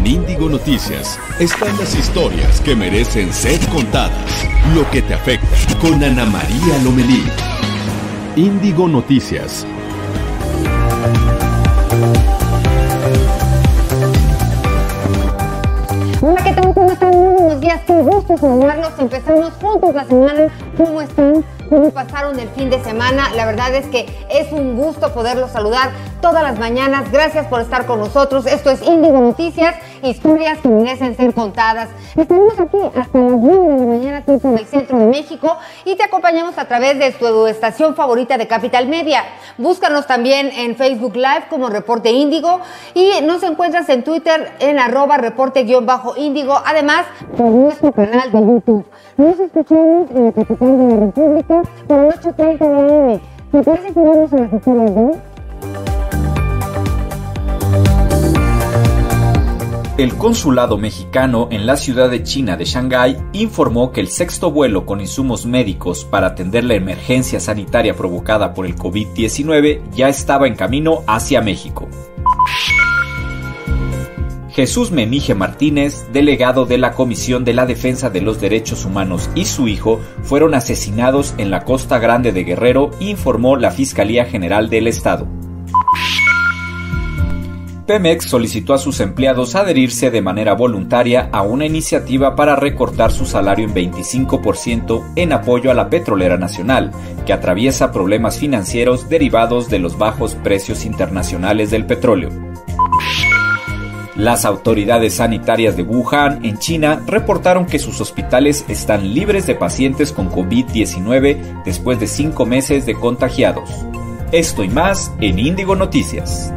En Índigo Noticias están las historias que merecen ser contadas. Lo que te afecta con Ana María Lomelí. Índigo Noticias. Hola, ¿qué tal? ¿Cómo están? Muy buenos días, qué gusto saludarlos. Empezamos juntos la semana. ¿Cómo están? ¿Cómo pasaron el fin de semana? La verdad es que es un gusto poderlos saludar todas las mañanas. Gracias por estar con nosotros. Esto es Índigo Noticias, historias que merecen ser contadas. Estaremos aquí hasta las 9 de la mañana, tiempo del centro de México, y te acompañamos a través de tu estación favorita de Capital Media. Búscanos también en Facebook Live como Reporte Índigo y nos encuentras en Twitter en arroba reporte-índigo, además por nuestro canal de YouTube. Nos escuchamos en la capital de la República por 8.30 de AM. ¿Te parece que vamos a? El consulado mexicano en la ciudad de China de Shanghái informó que el sexto vuelo con insumos médicos para atender la emergencia sanitaria provocada por el COVID-19 ya estaba en camino hacia México. Jesús Memije Martínez, delegado de la Comisión de la Defensa de los Derechos Humanos y su hijo fueron asesinados en la Costa Grande de Guerrero, informó la Fiscalía General del Estado. Pemex solicitó a sus empleados adherirse de manera voluntaria a una iniciativa para recortar su salario en 25% en apoyo a la petrolera nacional, que atraviesa problemas financieros derivados de los bajos precios internacionales del petróleo. Las autoridades sanitarias de Wuhan, en China, reportaron que sus hospitales están libres de pacientes con COVID-19 después de cinco meses de contagiados. Esto y más en Índigo Noticias.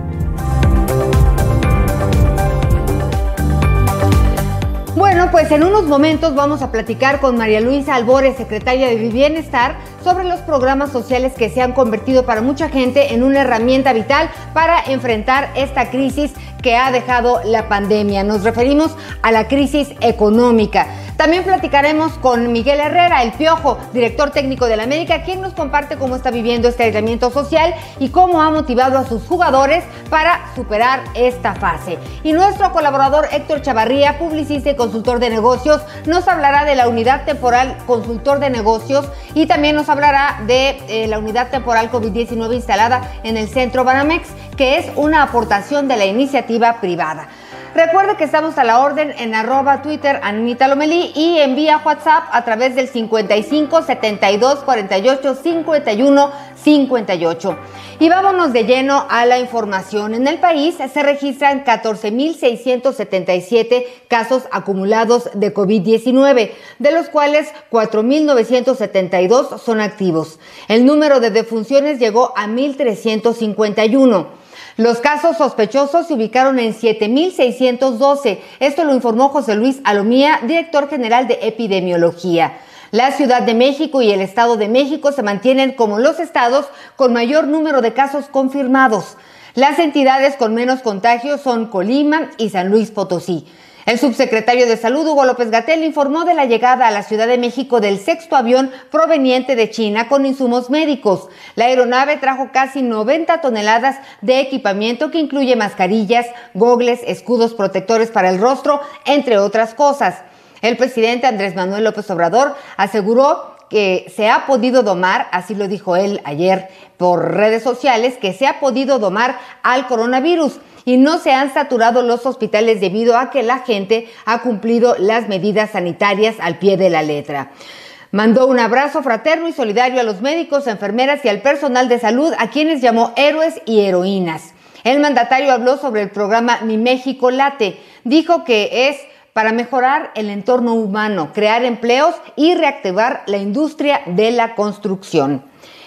Pues en unos momentos vamos a platicar con María Luisa Albores, secretaria de Bienestar, sobre los programas sociales que se han convertido para mucha gente en una herramienta vital para enfrentar esta crisis que ha dejado la pandemia. Nos referimos a la crisis económica. También platicaremos con Miguel Herrera, el Piojo, director técnico de la América, quien nos comparte cómo está viviendo este aislamiento social y cómo ha motivado a sus jugadores para superar esta fase. Y nuestro colaborador Héctor Chavarría, publicista y consultor de negocios, nos hablará de la unidad temporal consultor de negocios y también nos hablará de eh, la unidad temporal COVID-19 instalada en el centro Banamex, que es una aportación de la iniciativa privada. Recuerde que estamos a la orden en arroba Twitter Anita Lomelí y envía WhatsApp a través del 55 72 48 51 58. Y vámonos de lleno a la información. En el país se registran 14.677 casos acumulados de COVID-19, de los cuales 4.972 son activos. El número de defunciones llegó a 1.351. Los casos sospechosos se ubicaron en 7.612. Esto lo informó José Luis Alomía, director general de epidemiología. La Ciudad de México y el Estado de México se mantienen como los estados con mayor número de casos confirmados. Las entidades con menos contagios son Colima y San Luis Potosí. El subsecretario de Salud, Hugo López Gatel, informó de la llegada a la Ciudad de México del sexto avión proveniente de China con insumos médicos. La aeronave trajo casi 90 toneladas de equipamiento que incluye mascarillas, gogles, escudos protectores para el rostro, entre otras cosas. El presidente Andrés Manuel López Obrador aseguró que se ha podido domar, así lo dijo él ayer por redes sociales, que se ha podido domar al coronavirus y no se han saturado los hospitales debido a que la gente ha cumplido las medidas sanitarias al pie de la letra. Mandó un abrazo fraterno y solidario a los médicos, enfermeras y al personal de salud, a quienes llamó héroes y heroínas. El mandatario habló sobre el programa Mi México Late. Dijo que es para mejorar el entorno humano, crear empleos y reactivar la industria de la construcción.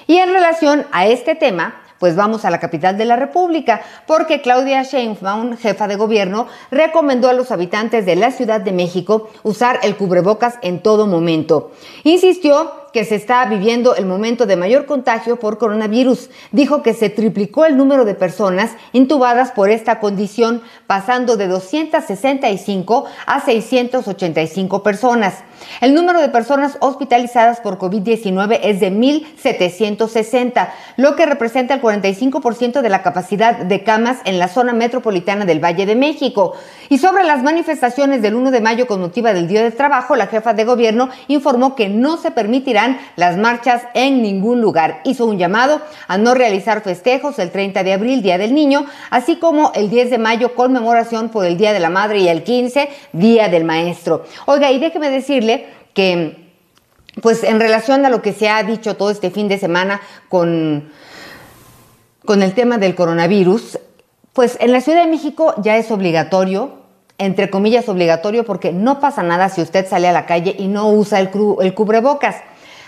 Y en relación a este tema, pues vamos a la capital de la República, porque Claudia Sheinbaum, jefa de gobierno, recomendó a los habitantes de la Ciudad de México usar el cubrebocas en todo momento. Insistió que se está viviendo el momento de mayor contagio por coronavirus. Dijo que se triplicó el número de personas intubadas por esta condición, pasando de 265 a 685 personas. El número de personas hospitalizadas por COVID-19 es de 1.760, lo que representa el 45% de la capacidad de camas en la zona metropolitana del Valle de México. Y sobre las manifestaciones del 1 de mayo con motiva del Día del Trabajo, la jefa de gobierno informó que no se permitirán las marchas en ningún lugar. Hizo un llamado a no realizar festejos el 30 de abril, Día del Niño, así como el 10 de mayo, conmemoración por el Día de la Madre y el 15, Día del Maestro. Oiga, y déjeme decirle que pues en relación a lo que se ha dicho todo este fin de semana con, con el tema del coronavirus, pues en la Ciudad de México ya es obligatorio, entre comillas obligatorio, porque no pasa nada si usted sale a la calle y no usa el, el cubrebocas.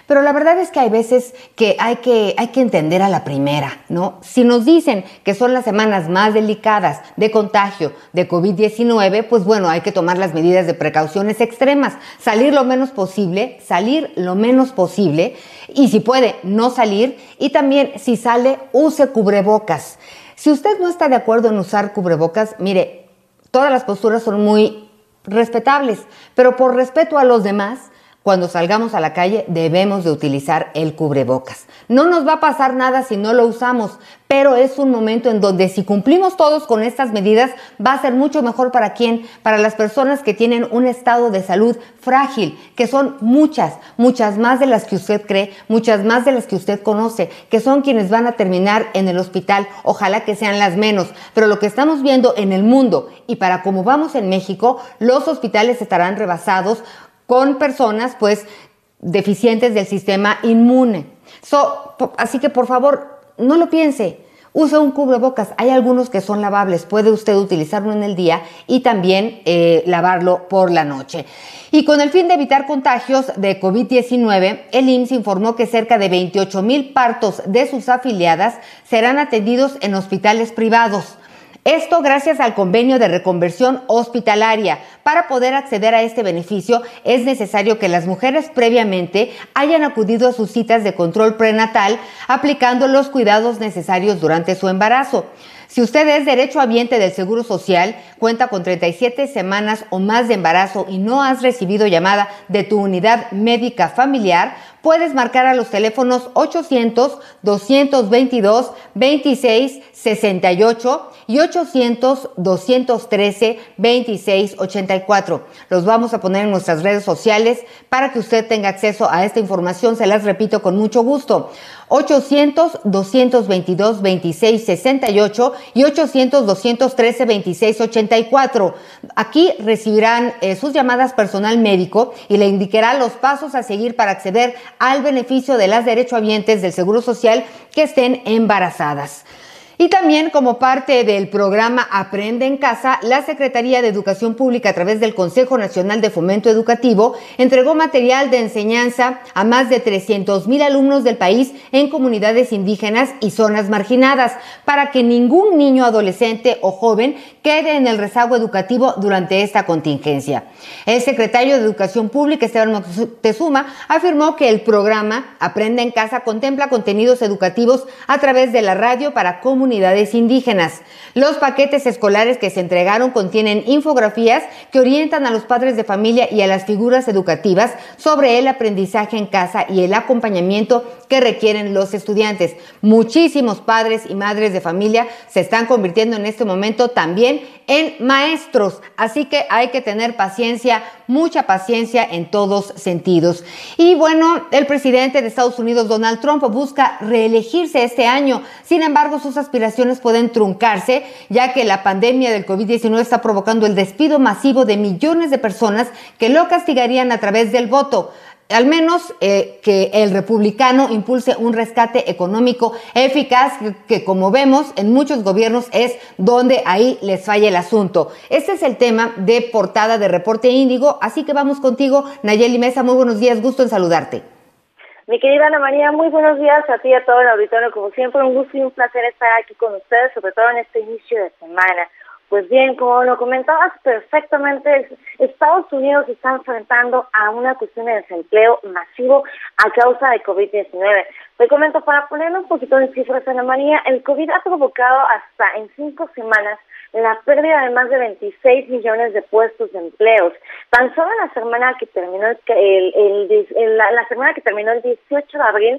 Pero la verdad es que hay veces que hay, que hay que entender a la primera, ¿no? Si nos dicen que son las semanas más delicadas de contagio de COVID-19, pues bueno, hay que tomar las medidas de precauciones extremas, salir lo menos posible, salir lo menos posible y si puede, no salir y también si sale, use cubrebocas. Si usted no está de acuerdo en usar cubrebocas, mire, todas las posturas son muy respetables, pero por respeto a los demás, cuando salgamos a la calle debemos de utilizar el cubrebocas. No nos va a pasar nada si no lo usamos, pero es un momento en donde si cumplimos todos con estas medidas va a ser mucho mejor para quién, para las personas que tienen un estado de salud frágil, que son muchas, muchas más de las que usted cree, muchas más de las que usted conoce, que son quienes van a terminar en el hospital, ojalá que sean las menos, pero lo que estamos viendo en el mundo y para cómo vamos en México, los hospitales estarán rebasados con personas pues deficientes del sistema inmune. así que por favor, no lo piense. Use un cubrebocas. Hay algunos que son lavables. Puede usted utilizarlo en el día y también eh, lavarlo por la noche. Y con el fin de evitar contagios de COVID-19, el IMSS informó que cerca de 28 mil partos de sus afiliadas serán atendidos en hospitales privados. Esto gracias al convenio de reconversión hospitalaria. Para poder acceder a este beneficio es necesario que las mujeres previamente hayan acudido a sus citas de control prenatal aplicando los cuidados necesarios durante su embarazo. Si usted es derecho derechohabiente del Seguro Social, cuenta con 37 semanas o más de embarazo y no has recibido llamada de tu unidad médica familiar, puedes marcar a los teléfonos 800-222-2668 y 800-213-2684. Los vamos a poner en nuestras redes sociales para que usted tenga acceso a esta información. Se las repito con mucho gusto. 800-222-2668 y 800-213-2684. Aquí recibirán eh, sus llamadas personal médico y le indicará los pasos a seguir para acceder al beneficio de las derechohabientes del Seguro Social que estén embarazadas. Y también como parte del programa Aprende en Casa, la Secretaría de Educación Pública a través del Consejo Nacional de Fomento Educativo entregó material de enseñanza a más de 300 mil alumnos del país en comunidades indígenas y zonas marginadas para que ningún niño, adolescente o joven quede en el rezago educativo durante esta contingencia. El secretario de Educación Pública, Esteban Moctezuma, afirmó que el programa Aprende en Casa contempla contenidos educativos a través de la radio para comunicar unidades indígenas. Los paquetes escolares que se entregaron contienen infografías que orientan a los padres de familia y a las figuras educativas sobre el aprendizaje en casa y el acompañamiento que requieren los estudiantes. Muchísimos padres y madres de familia se están convirtiendo en este momento también en maestros, así que hay que tener paciencia, mucha paciencia en todos sentidos. Y bueno, el presidente de Estados Unidos, Donald Trump, busca reelegirse este año. Sin embargo, sus aspiraciones pueden truncarse, ya que la pandemia del COVID-19 está provocando el despido masivo de millones de personas que lo castigarían a través del voto al menos eh, que el republicano impulse un rescate económico eficaz, que, como vemos en muchos gobiernos es donde ahí les falla el asunto. Este es el tema de portada de Reporte Índigo, así que vamos contigo, Nayeli Mesa, muy buenos días, gusto en saludarte. Mi querida Ana María, muy buenos días a ti y a todo el auditorio, como siempre, un gusto y un placer estar aquí con ustedes, sobre todo en este inicio de semana. Pues bien, como lo comentabas perfectamente, Estados Unidos está enfrentando a una cuestión de desempleo masivo a causa de COVID-19. Te comento, para poner un poquito de cifras, Ana María, el COVID ha provocado hasta en cinco semanas la pérdida de más de 26 millones de puestos de empleos. Tan solo la semana que terminó el, la semana que terminó el 18 de abril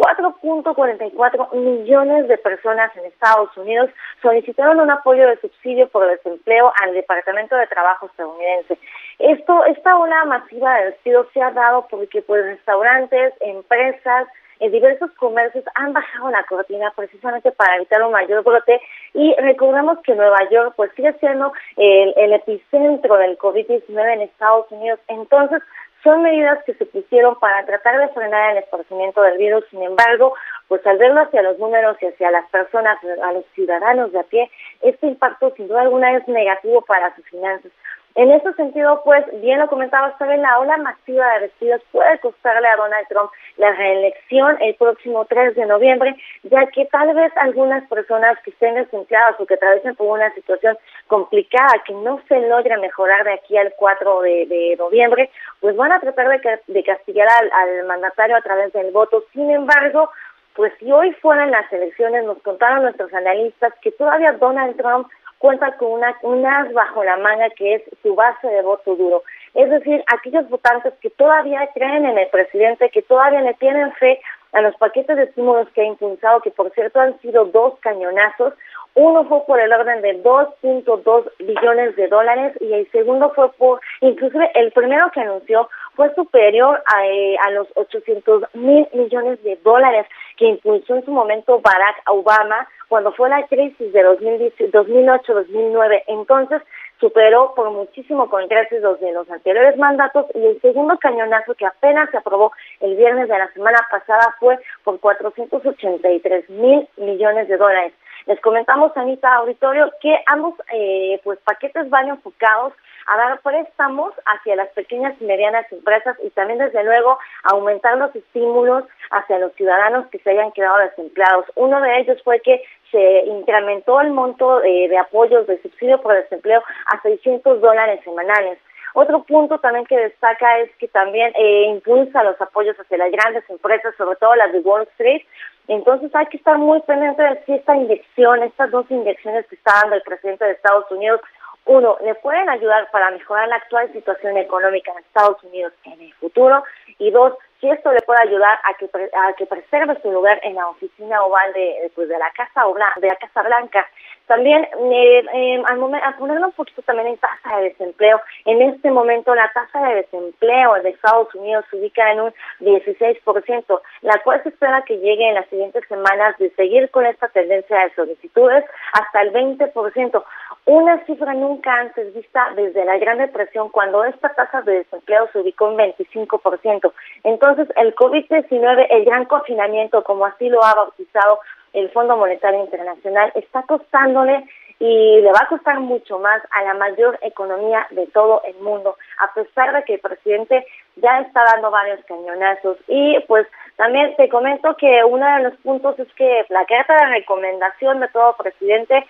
4.44 millones de personas en Estados Unidos solicitaron un apoyo de subsidio por desempleo al Departamento de Trabajo estadounidense. Esto, esta ola masiva de despidos se ha dado porque pues restaurantes, empresas, en diversos comercios han bajado la cortina precisamente para evitar un mayor brote y recordemos que Nueva York pues sigue siendo el, el epicentro del COVID-19 en Estados Unidos. Entonces, son medidas que se pusieron para tratar de frenar el esparcimiento del virus, sin embargo, pues al verlo hacia los números y hacia las personas, a los ciudadanos de a pie, este impacto sin duda alguna es negativo para sus finanzas. En ese sentido, pues, bien lo comentaba en la ola masiva de despidos puede costarle a Donald Trump la reelección el próximo 3 de noviembre, ya que tal vez algunas personas que estén desempleadas o que atraviesen por una situación complicada que no se logre mejorar de aquí al 4 de, noviembre, pues van a tratar de, de castigar al, al mandatario a través del voto. Sin embargo, pues si hoy fueran las elecciones, nos contaron nuestros analistas que todavía Donald Trump cuenta con una, un as bajo la manga que es su base de voto duro. Es decir, aquellos votantes que todavía creen en el presidente, que todavía le tienen fe a los paquetes de estímulos que ha impulsado, que por cierto han sido dos cañonazos. Uno fue por el orden de 2.2 billones de dólares y el segundo fue por, inclusive el primero que anunció fue superior a, eh, a los 800 mil millones de dólares que impulsó en su momento Barack Obama cuando fue la crisis de 2008-2009. Entonces, superó por muchísimo con creces los de los anteriores mandatos y el segundo cañonazo que apenas se aprobó el viernes de la semana pasada fue por 483 mil millones de dólares. Les comentamos, Anita Auditorio, que ambos eh, pues paquetes van enfocados a dar préstamos hacia las pequeñas y medianas empresas y también, desde luego, aumentar los estímulos hacia los ciudadanos que se hayan quedado desempleados. Uno de ellos fue que se incrementó el monto eh, de apoyos de subsidio por desempleo a 600 dólares semanales. Otro punto también que destaca es que también eh, impulsa los apoyos hacia las grandes empresas, sobre todo las de Wall Street. Entonces hay que estar muy pendiente de si esta inyección, estas dos inyecciones que está dando el presidente de Estados Unidos, uno, le pueden ayudar para mejorar la actual situación económica en Estados Unidos en el futuro y dos, si esto le puede ayudar a que a que preserve su lugar en la oficina oval de pues de la casa de la Casa Blanca. También eh, eh, al momento, a ponerlo un poquito también en tasa de desempleo. En este momento la tasa de desempleo de Estados Unidos se ubica en un 16% la cual se espera que llegue en las siguientes semanas de seguir con esta tendencia de solicitudes hasta el 20% una cifra nunca antes vista desde la Gran Depresión cuando esta tasa de desempleo se ubicó en 25%. Entonces, el COVID-19, el gran confinamiento, como así lo ha bautizado el Fondo Monetario Internacional, está costándole y le va a costar mucho más a la mayor economía de todo el mundo, a pesar de que el presidente ya está dando varios cañonazos. Y pues también te comento que uno de los puntos es que la carta de recomendación de todo presidente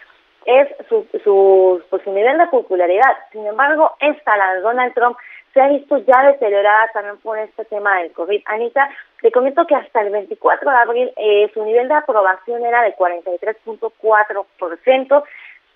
es su, su, pues, su nivel de popularidad. Sin embargo, esta, la de Donald Trump, se ha visto ya deteriorada también por este tema del COVID. Anita, te comento que hasta el 24 de abril eh, su nivel de aprobación era de 43.4%,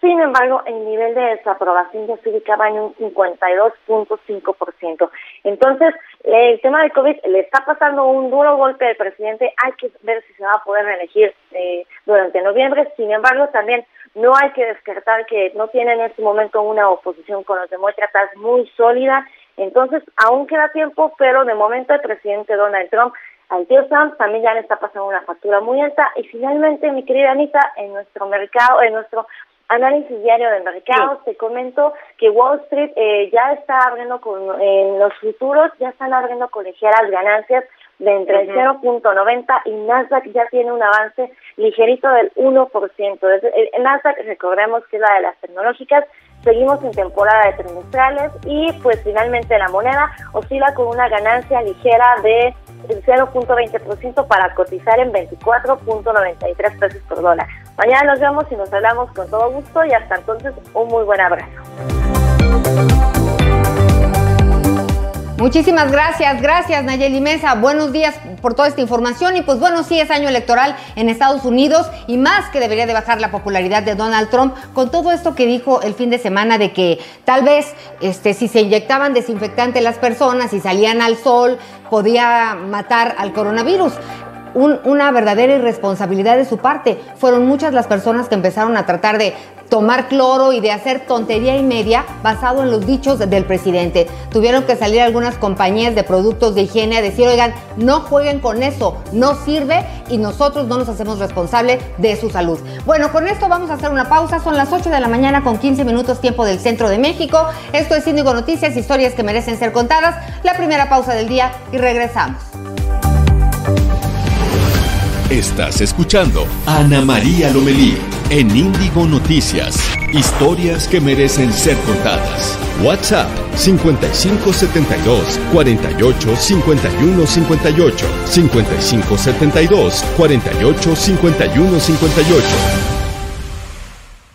sin embargo, el nivel de desaprobación ya se ubicaba en un 52.5%. Entonces, el tema del COVID le está pasando un duro golpe al presidente. Hay que ver si se va a poder reelegir eh, durante noviembre. Sin embargo, también no hay que descartar que no tiene en este momento una oposición con los demócratas muy sólida. Entonces, aún queda tiempo, pero de momento el presidente Donald Trump al tío Trump también ya le está pasando una factura muy alta. Y finalmente, mi querida Anita, en nuestro mercado, en nuestro análisis diario de mercado, te comento que Wall Street eh, ya está abriendo con, en los futuros, ya están abriendo con ligeras ganancias de entre el 0.90 y Nasdaq ya tiene un avance ligerito del 1%. El Nasdaq, recordemos que es la de las tecnológicas, seguimos en temporada de trimestrales y pues finalmente la moneda oscila con una ganancia ligera de 0.20% para cotizar en 24.93 pesos por dólar. Mañana nos vemos y nos hablamos con todo gusto y hasta entonces un muy buen abrazo. Muchísimas gracias, gracias Nayeli Mesa. Buenos días. por toda esta información. Y pues bueno, sí es año electoral en Estados Unidos y más que debería de bajar la popularidad de Donald Trump con todo esto que dijo el fin de semana de que tal vez este, si se inyectaban desinfectante las personas y salían al sol podía matar al coronavirus una verdadera irresponsabilidad de su parte. Fueron muchas las personas que empezaron a tratar de tomar cloro y de hacer tontería y media basado en los dichos del presidente. Tuvieron que salir algunas compañías de productos de higiene a decir, oigan, no jueguen con eso, no sirve y nosotros no nos hacemos responsables de su salud. Bueno, con esto vamos a hacer una pausa. Son las 8 de la mañana con 15 minutos tiempo del centro de México. Esto es Índigo Noticias, historias que merecen ser contadas. La primera pausa del día y regresamos. Estás escuchando Ana María Lomelí en Índigo Noticias. Historias que merecen ser contadas. WhatsApp 5572 48 51 58 5572 48 51 58.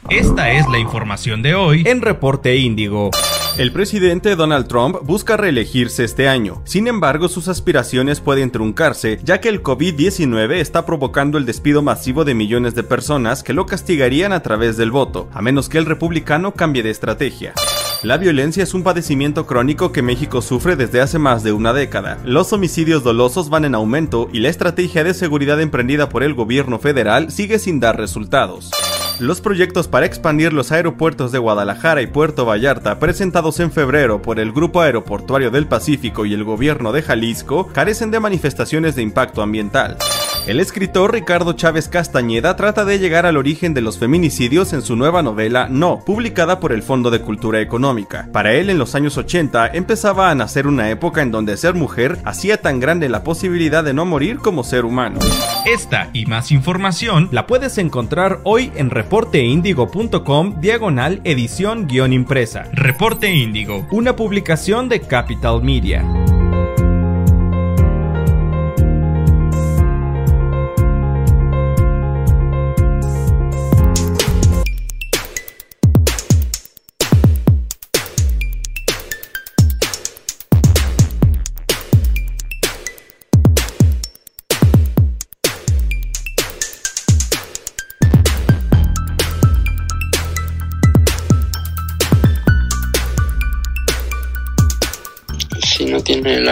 Esta es la información de hoy en Reporte Índigo. El presidente Donald Trump busca reelegirse este año. Sin embargo, sus aspiraciones pueden truncarse, ya que el COVID-19 está provocando el despido masivo de millones de personas que lo castigarían a través del voto, a menos que el republicano cambie de estrategia. La violencia es un padecimiento crónico que México sufre desde hace más de una década. Los homicidios dolosos van en aumento y la estrategia de seguridad emprendida por el gobierno federal sigue sin dar resultados. Los proyectos para expandir los aeropuertos de Guadalajara y Puerto Vallarta presentados en febrero por el Grupo Aeroportuario del Pacífico y el Gobierno de Jalisco carecen de manifestaciones de impacto ambiental. El escritor Ricardo Chávez Castañeda trata de llegar al origen de los feminicidios en su nueva novela No, publicada por el Fondo de Cultura Económica. Para él, en los años 80, empezaba a nacer una época en donde ser mujer hacía tan grande la posibilidad de no morir como ser humano. Esta y más información la puedes encontrar hoy en reporteindigo.com diagonal edición guion impresa. Reporte Índigo, una publicación de Capital Media.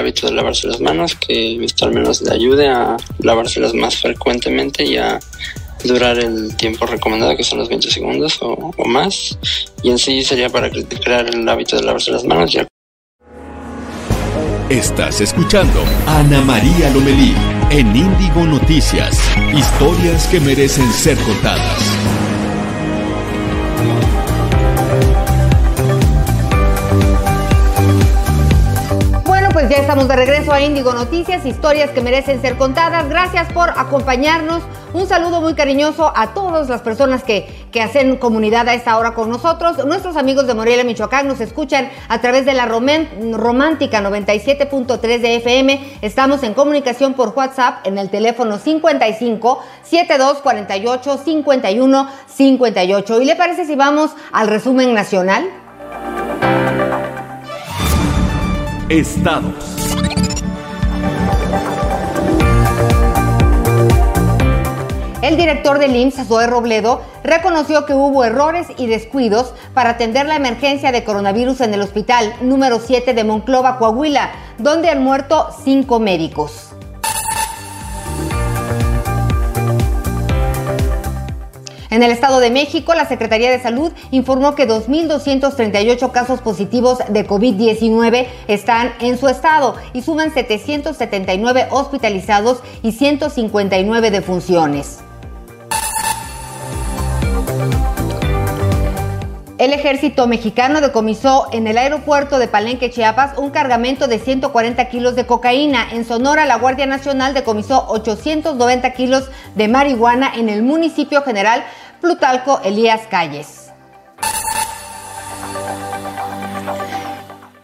Hábito de lavarse las manos, que esto al menos le ayude a lavárselas más frecuentemente y a durar el tiempo recomendado, que son los 20 segundos o, más. Y en sí sería para crear el hábito de lavarse las manos. Ya. Estás escuchando a Ana María Lomelí en Índigo Noticias. Historias que merecen ser contadas. Pues ya estamos de regreso a Índigo Noticias, historias que merecen ser contadas. Gracias por acompañarnos. Un saludo muy cariñoso a todas las personas que, que hacen comunidad a esta hora con nosotros. Nuestros amigos de Morelia, Michoacán, nos escuchan a través de la Romántica 97.3 de FM. Estamos en comunicación por WhatsApp en el teléfono 55 72 48 51 58. ¿Y le parece si vamos al resumen nacional? Estados. El director del IMSS, Zoe Robledo, reconoció que hubo errores y descuidos para atender la emergencia de coronavirus en el hospital número 7 de Monclova, Coahuila, donde han muerto cinco médicos. En el Estado de México, la Secretaría de Salud informó que 2.238 casos positivos de COVID-19 están en su estado y suman 779 hospitalizados y 159 defunciones. El ejército mexicano decomisó en el aeropuerto de Palenque, Chiapas, un cargamento de 140 kilos de cocaína. En Sonora, la Guardia Nacional decomisó 890 kilos de marihuana en el municipio general Plutalco Elías Calles.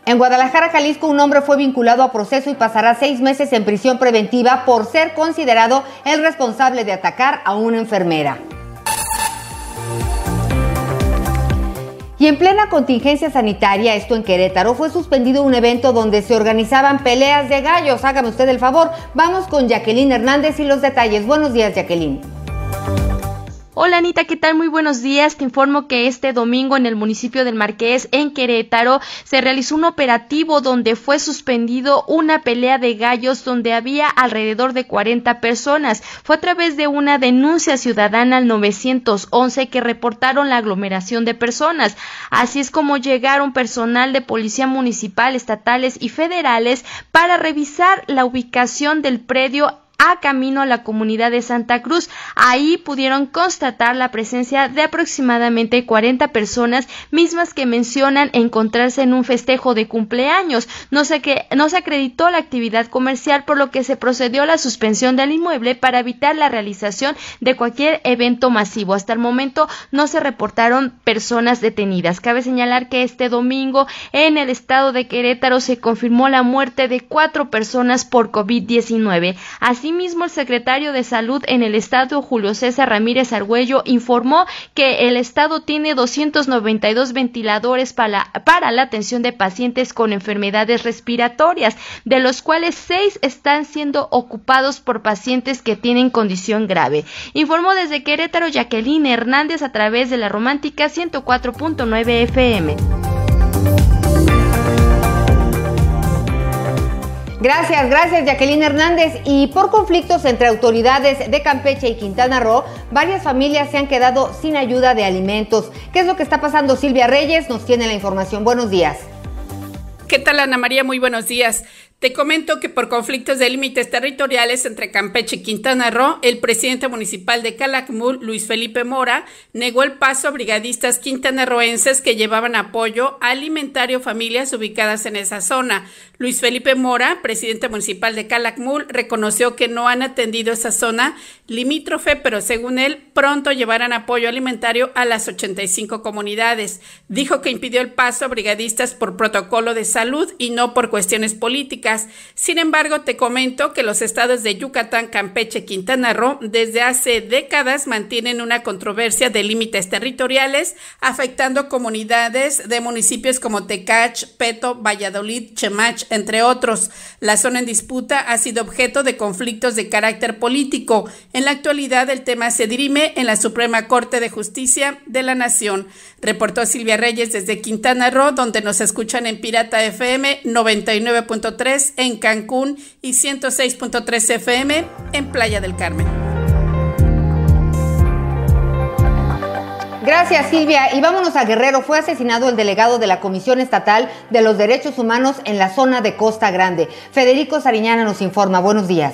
En Guadalajara, Jalisco, un hombre fue vinculado a proceso y pasará seis meses en prisión preventiva por ser considerado el responsable de atacar a una enfermera. Y en plena contingencia sanitaria, esto en Querétaro, fue suspendido un evento donde se organizaban peleas de gallos. Hágame usted el favor. Vamos con Jacqueline Hernández y los detalles. Buenos días, Jacqueline. Hola Anita, ¿qué tal? Muy buenos días. Te informo que este domingo en el municipio del Marqués, en Querétaro, se realizó un operativo donde fue suspendido una pelea de gallos donde había alrededor de 40 personas. Fue a través de una denuncia ciudadana al 911 que reportaron la aglomeración de personas. Así es como llegaron personal de policía municipal, estatales y federales para revisar la ubicación del predio a camino a la comunidad de Santa Cruz. Ahí pudieron constatar la presencia de aproximadamente 40 personas, mismas que mencionan encontrarse en un festejo de cumpleaños. No se, que, no se acreditó la actividad comercial, por lo que se procedió a la suspensión del inmueble para evitar la realización de cualquier evento masivo. Hasta el momento no se reportaron personas detenidas. Cabe señalar que este domingo en el estado de Querétaro se confirmó la muerte de cuatro personas por COVID-19. Así Asimismo, el secretario de Salud en el Estado, Julio César Ramírez Argüello, informó que el Estado tiene 292 ventiladores para, para la atención de pacientes con enfermedades respiratorias, de los cuales seis están siendo ocupados por pacientes que tienen condición grave. Informó desde Querétaro Jacqueline Hernández a través de la romántica 104.9 FM. Gracias, gracias Jacqueline Hernández. Y por conflictos entre autoridades de Campeche y Quintana Roo, varias familias se han quedado sin ayuda de alimentos. ¿Qué es lo que está pasando? Silvia Reyes nos tiene la información. Buenos días. ¿Qué tal Ana María? Muy buenos días. Te comento que por conflictos de límites territoriales entre Campeche y Quintana Roo, el presidente municipal de Calakmul, Luis Felipe Mora, negó el paso a brigadistas quintanarroenses que llevaban apoyo alimentario a familias ubicadas en esa zona. Luis Felipe Mora, presidente municipal de Calakmul, reconoció que no han atendido esa zona limítrofe, pero según él, pronto llevarán apoyo alimentario a las 85 comunidades. Dijo que impidió el paso a brigadistas por protocolo de salud y no por cuestiones políticas sin embargo, te comento que los estados de Yucatán, Campeche, Quintana Roo desde hace décadas mantienen una controversia de límites territoriales afectando comunidades de municipios como Tecach, Peto, Valladolid, Chemach, entre otros. La zona en disputa ha sido objeto de conflictos de carácter político. En la actualidad el tema se dirime en la Suprema Corte de Justicia de la Nación. Reportó Silvia Reyes desde Quintana Roo, donde nos escuchan en Pirata FM 99.3 en Cancún y 106.3 FM en Playa del Carmen. Gracias Silvia. Y vámonos a Guerrero. Fue asesinado el delegado de la Comisión Estatal de los Derechos Humanos en la zona de Costa Grande. Federico Sariñana nos informa. Buenos días.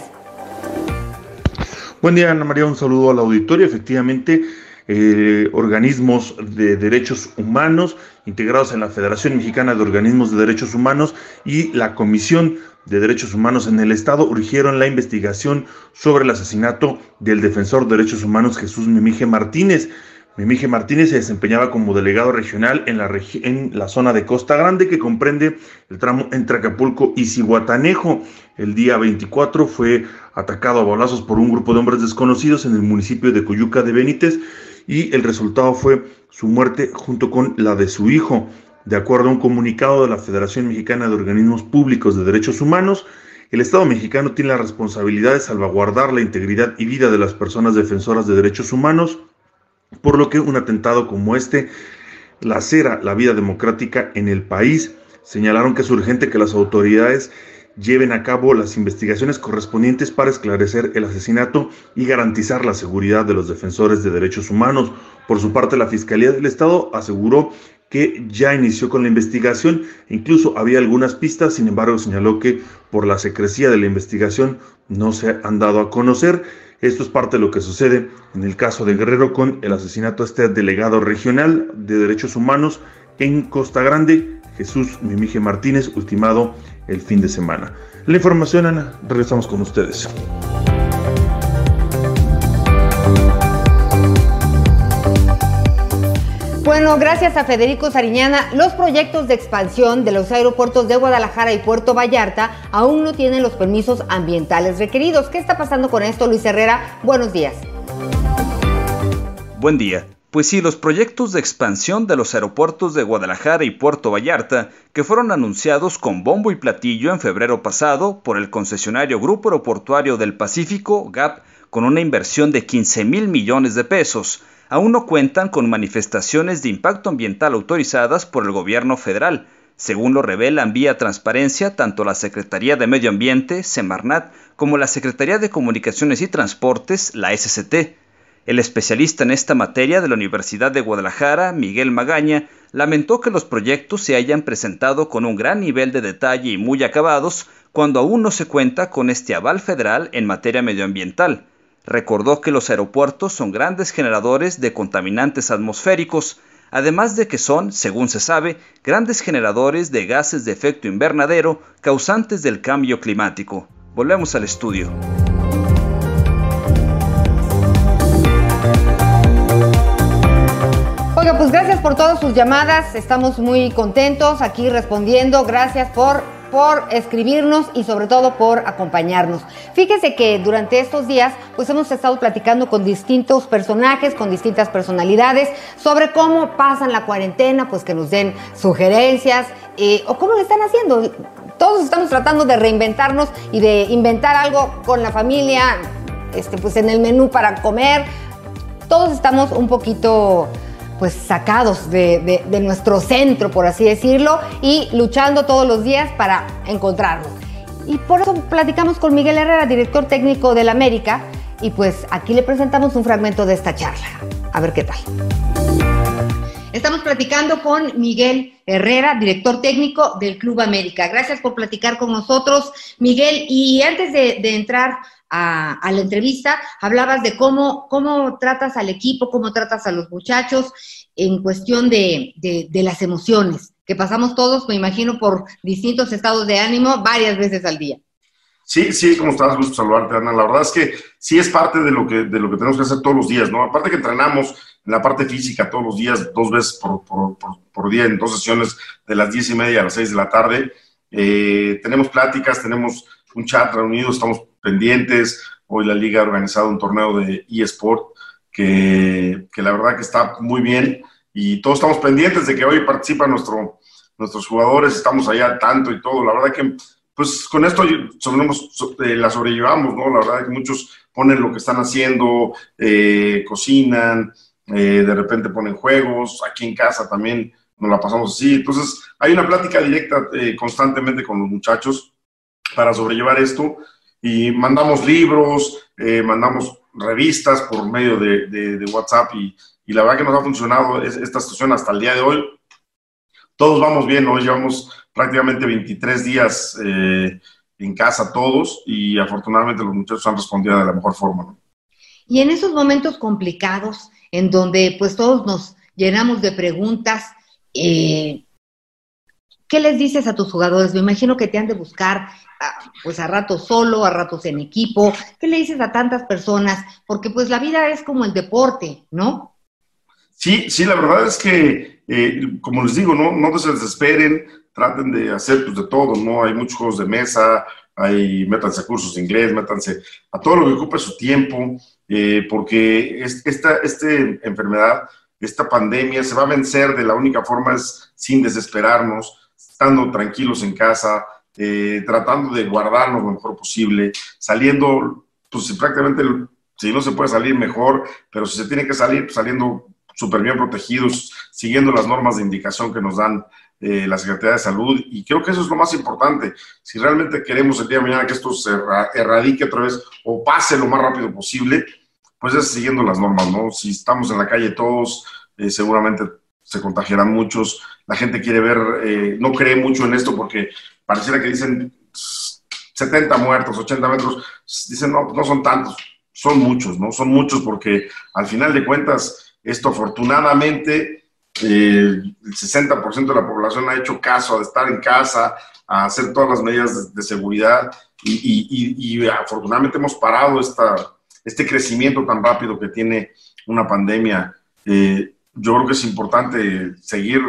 Buen día Ana María, un saludo al auditorio. Efectivamente, eh, organismos de derechos humanos integrados en la Federación Mexicana de Organismos de Derechos Humanos y la Comisión de Derechos Humanos en el Estado urgieron la investigación sobre el asesinato del defensor de derechos humanos Jesús Mimige Martínez. Mimige Martínez se desempeñaba como delegado regional en la, en la zona de Costa Grande que comprende el tramo entre Acapulco y Cihuatanejo. El día 24 fue atacado a balazos por un grupo de hombres desconocidos en el municipio de Coyuca de Benítez y el resultado fue su muerte junto con la de su hijo. De acuerdo a un comunicado de la Federación Mexicana de Organismos Públicos de Derechos Humanos, el Estado mexicano tiene la responsabilidad de salvaguardar la integridad y vida de las personas defensoras de derechos humanos, por lo que un atentado como este lacera la vida democrática en el país. Señalaron que es urgente que las autoridades lleven a cabo las investigaciones correspondientes para esclarecer el asesinato y garantizar la seguridad de los defensores de derechos humanos. Por su parte, la Fiscalía del Estado aseguró que ya inició con la investigación, incluso había algunas pistas, sin embargo señaló que por la secrecía de la investigación no se han dado a conocer. Esto es parte de lo que sucede en el caso de Guerrero con el asesinato de este delegado regional de derechos humanos en Costa Grande, Jesús Mimige Martínez, ultimado el fin de semana. La información, Ana, regresamos con ustedes. Bueno, gracias a Federico Sariñana, los proyectos de expansión de los aeropuertos de Guadalajara y Puerto Vallarta aún no tienen los permisos ambientales requeridos. ¿Qué está pasando con esto, Luis Herrera? Buenos días. Buen día. Pues sí, los proyectos de expansión de los aeropuertos de Guadalajara y Puerto Vallarta, que fueron anunciados con bombo y platillo en febrero pasado por el concesionario Grupo Aeroportuario del Pacífico, GAP, con una inversión de 15 mil millones de pesos, aún no cuentan con manifestaciones de impacto ambiental autorizadas por el gobierno federal, según lo revelan vía transparencia tanto la Secretaría de Medio Ambiente, Semarnat, como la Secretaría de Comunicaciones y Transportes, la SCT. El especialista en esta materia de la Universidad de Guadalajara, Miguel Magaña, lamentó que los proyectos se hayan presentado con un gran nivel de detalle y muy acabados cuando aún no se cuenta con este aval federal en materia medioambiental. Recordó que los aeropuertos son grandes generadores de contaminantes atmosféricos, además de que son, según se sabe, grandes generadores de gases de efecto invernadero causantes del cambio climático. Volvemos al estudio. Oiga, pues gracias por todas sus llamadas, estamos muy contentos aquí respondiendo, gracias por por escribirnos y sobre todo por acompañarnos. Fíjese que durante estos días pues hemos estado platicando con distintos personajes, con distintas personalidades sobre cómo pasan la cuarentena, pues que nos den sugerencias eh, o cómo lo están haciendo. Todos estamos tratando de reinventarnos y de inventar algo con la familia, este, pues en el menú para comer. Todos estamos un poquito pues sacados de, nuestro centro, por así decirlo, y luchando todos los días para encontrarnos. Y por eso platicamos con Miguel Herrera, director técnico del América, y pues aquí le presentamos un fragmento de esta charla. A ver qué tal. Estamos platicando con Miguel Herrera, director técnico del Club América. Gracias por platicar con nosotros, Miguel. Y antes de, de entrar a, la entrevista, hablabas de cómo, cómo tratas al equipo, cómo tratas a los muchachos en cuestión de, de, las emociones, que pasamos todos, me imagino, por distintos estados de ánimo varias veces al día. Sí, sí, ¿cómo estás? Gusto saludarte, Ana. La verdad es que sí es parte de lo que, de lo que tenemos que hacer todos los días, ¿no? Aparte que entrenamos en la parte física todos los días, dos veces por, por, por, día, en dos sesiones de las diez y media a las seis de la tarde. Eh, tenemos pláticas, tenemos un chat reunido, estamos pendientes. Hoy la liga ha organizado un torneo de eSport que, que la verdad que está muy bien y todos estamos pendientes de que hoy participan nuestro, nuestros jugadores, estamos allá tanto y todo. La verdad que, pues con esto eh, la sobrellevamos, ¿no? La verdad que muchos ponen lo que están haciendo, eh, cocinan, eh, de repente ponen juegos, aquí en casa también nos la pasamos así. Entonces, hay una plática directa constantemente con los muchachos para sobrellevar esto y mandamos libros, eh, mandamos revistas por medio de, WhatsApp y, la verdad que nos ha funcionado esta situación hasta el día de hoy. Todos vamos bien, hoy llevamos prácticamente 23 días eh, en casa todos y afortunadamente los muchachos han respondido de la mejor forma. Y en esos momentos complicados, en donde pues todos nos llenamos de preguntas, eh, ¿qué les dices a tus jugadores? Me imagino que te han de buscar pues a ratos solo, a ratos en equipo. ¿Qué le dices a tantas personas? Porque pues la vida es como el deporte, ¿no? Sí, sí, la verdad es que, eh, como les digo, no, no se desesperen, traten de hacer pues, de todo, ¿no? Hay muchos juegos de mesa, hay, métanse a cursos de inglés, métanse a todo lo que ocupe su tiempo, eh, porque esta, esta enfermedad, esta pandemia se va a vencer de la única forma es sin desesperarnos, estando tranquilos en casa, eh, tratando de guardarnos lo mejor posible, saliendo, pues prácticamente, si no se puede salir mejor, pero si se tiene que salir, pues, saliendo súper bien protegidos, siguiendo las normas de indicación que nos dan eh, la Secretaría de Salud. Y creo que eso es lo más importante. Si realmente queremos el día de mañana que esto se erradique otra vez o pase lo más rápido posible, pues es siguiendo las normas, ¿no? Si estamos en la calle todos, eh, seguramente se contagiarán muchos. La gente quiere ver, no cree mucho en esto porque pareciera que dicen 70 muertos, 80 metros, dicen, no, no son tantos, son muchos, ¿no? Son muchos porque al final de cuentas, esto afortunadamente, eh, el 60% de la población ha hecho caso a estar en casa, a hacer todas las medidas de, seguridad y, afortunadamente hemos parado esta, este crecimiento tan rápido que tiene una pandemia. Eh, yo creo que es importante seguir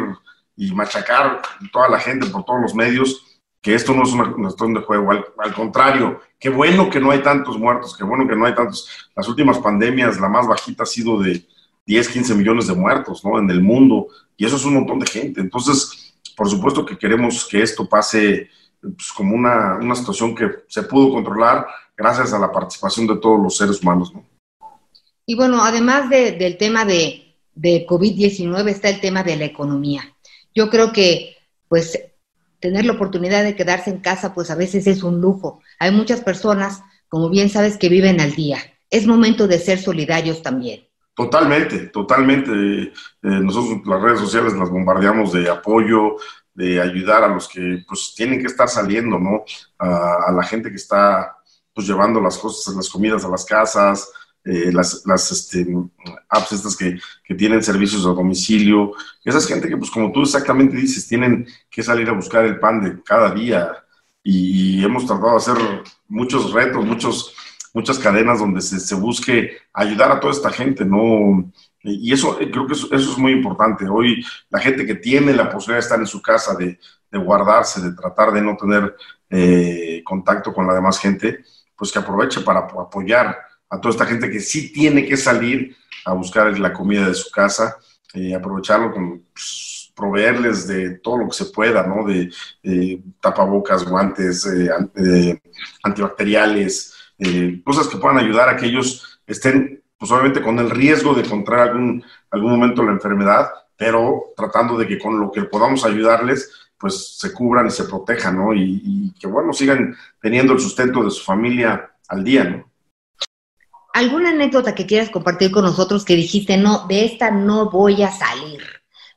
y machacar toda la gente por todos los medios que esto no es una cuestión de juego, al, contrario, qué bueno que no hay tantos muertos, qué bueno que no hay tantos. Las últimas pandemias, la más bajita ha sido de 10, 15 millones de muertos, ¿no? En el mundo, y eso es un montón de gente. Entonces, por supuesto que queremos que esto pase pues, como una, una, situación que se pudo controlar gracias a la participación de todos los seres humanos, ¿no? Y bueno, además de, del tema de, de COVID-19 está el tema de la economía. Yo creo que, pues, tener la oportunidad de quedarse en casa, pues a veces es un lujo. Hay muchas personas, como bien sabes, que viven al día. Es momento de ser solidarios también. Totalmente, totalmente. Eh, nosotros las redes sociales las bombardeamos de apoyo, de ayudar a los que pues tienen que estar saliendo, ¿no? A, la gente que está pues llevando las cosas, las comidas a las casas, eh, las, las este, apps estas que, que, tienen servicios a domicilio, esa es gente que, pues como tú exactamente dices, tienen que salir a buscar el pan de cada día y, hemos tratado de hacer muchos retos, muchos, muchas cadenas donde se, se, busque ayudar a toda esta gente, ¿no? Y eso, eh, creo que eso, eso, es muy importante. Hoy la gente que tiene la posibilidad de estar en su casa, de, de guardarse, de tratar de no tener eh, contacto con la demás gente, pues que aproveche para apoyar a toda esta gente que sí tiene que salir a buscar la comida de su casa, eh, aprovecharlo con pues, proveerles de todo lo que se pueda, ¿no? De, tapabocas, guantes, eh, antibacteriales, eh, cosas que puedan ayudar a que ellos estén, pues obviamente con el riesgo de encontrar algún, algún momento la enfermedad, pero tratando de que con lo que podamos ayudarles, pues se cubran y se protejan, ¿no? Y, y que, bueno, sigan teniendo el sustento de su familia al día, ¿no? ¿Alguna anécdota que quieras compartir con nosotros que dijiste, no, de esta no voy a salir?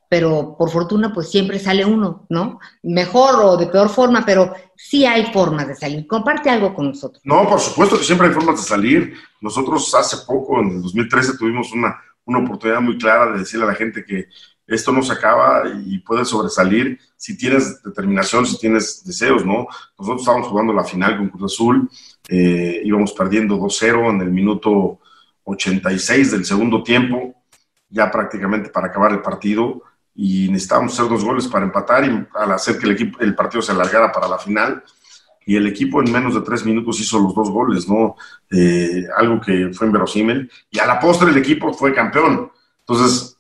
Pero por fortuna, pues siempre sale uno, ¿no? Mejor o de peor forma, pero sí hay formas de salir. Comparte algo con nosotros. No, por supuesto que siempre hay formas de salir. Nosotros hace poco, en el 2013, tuvimos una, una oportunidad muy clara de decirle a la gente que esto no se acaba y puedes sobresalir si tienes determinación, si tienes deseos, ¿no? Nosotros estábamos jugando la final con Cruz Azul eh, íbamos perdiendo 2-0 en el minuto 86 del segundo tiempo, ya prácticamente para acabar el partido, y necesitábamos hacer dos goles para empatar y al hacer que el, equipo, el partido se alargara para la final. Y el equipo en menos de tres minutos hizo los dos goles, ¿no? Eh, algo que fue inverosímil. Y a la postre el equipo fue campeón. Entonces,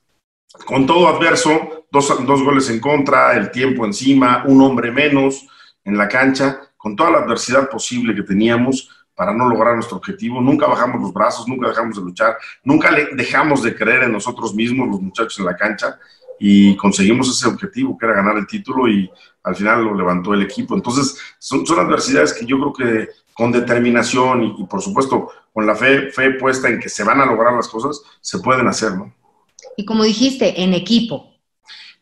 con todo adverso, dos, dos goles en contra, el tiempo encima, un hombre menos en la cancha, con toda la adversidad posible que teníamos para no lograr nuestro objetivo. Nunca bajamos los brazos, nunca dejamos de luchar, nunca dejamos de creer en nosotros mismos, los muchachos en la cancha, y conseguimos ese objetivo, que era ganar el título, y al final lo levantó el equipo. Entonces, son, son adversidades que yo creo que con determinación y, y, por supuesto con la fe, fe puesta en que se van a lograr las cosas, se pueden hacer, ¿no? Y como dijiste, en equipo,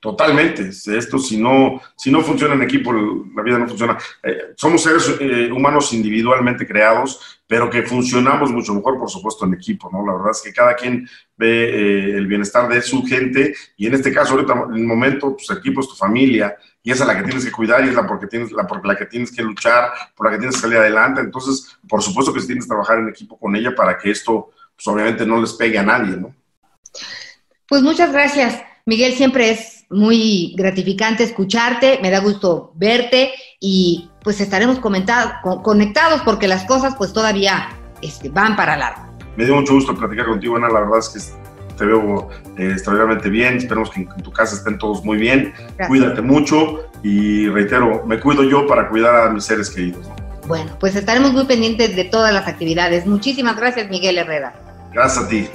Totalmente. Esto si no, si no funciona en equipo, la vida no funciona. Eh, somos seres eh, humanos individualmente creados, pero que funcionamos mucho mejor, por supuesto, en equipo, ¿no? La verdad es que cada quien ve eh, el bienestar de su gente y en este caso, ahorita, en el momento, tu equipo es tu familia y esa es la que tienes que cuidar y es la porque tienes, la por la que tienes que luchar, por la que tienes que salir adelante. Entonces, por supuesto que tienes que trabajar en equipo con ella para que esto, pues obviamente no les pegue a nadie, ¿no? Pues muchas gracias. Miguel, siempre es muy gratificante escucharte, me da gusto verte y pues estaremos conectados porque las cosas pues todavía este, van para largo. Me dio mucho gusto platicar contigo, Ana, la verdad es que te veo eh, extraordinariamente bien, esperemos que en, tu casa estén todos muy bien, cuídate mucho y reitero, me cuido yo para cuidar a mis seres queridos. Bueno, pues estaremos muy pendientes de todas las actividades. Muchísimas gracias, Miguel Herrera. Gracias a ti.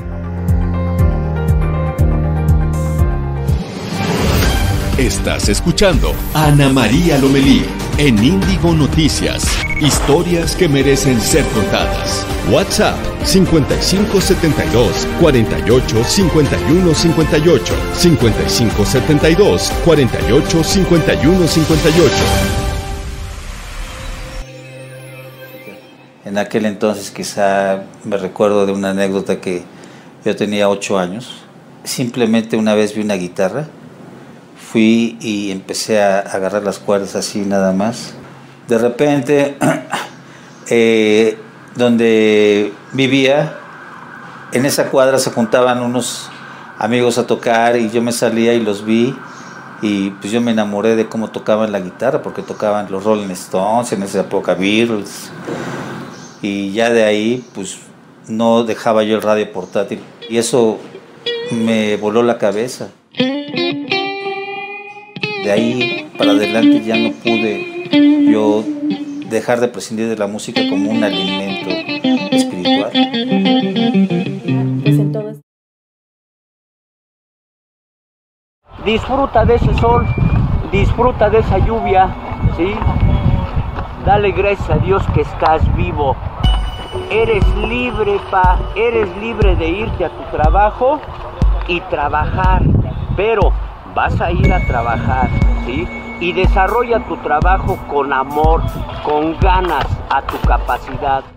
Estás escuchando Ana María Lomelí en Índigo Noticias. Historias que merecen ser contadas. WhatsApp 5572 48 51 58 5572 48 51 58. En aquel entonces quizá me recuerdo de una anécdota que yo tenía ocho años. Simplemente una vez vi una guitarra fui y empecé a agarrar las cuerdas así nada más. De repente, eh, donde vivía, en esa cuadra se juntaban unos amigos a tocar y yo me salía y los vi y pues yo me enamoré de cómo tocaban la guitarra porque tocaban los Rolling Stones en esa época Beatles y ya de ahí pues no dejaba yo el radio portátil y eso me voló la cabeza. De ahí para adelante ya no pude yo dejar de prescindir de la música como un alimento espiritual. Disfruta de ese sol, disfruta de esa lluvia, ¿sí? Dale gracias a Dios que estás vivo. Eres libre, pa, eres libre de irte a tu trabajo y trabajar, pero vas a ir a trabajar, ¿sí? Y desarrolla tu trabajo con amor, con ganas, a tu capacidad.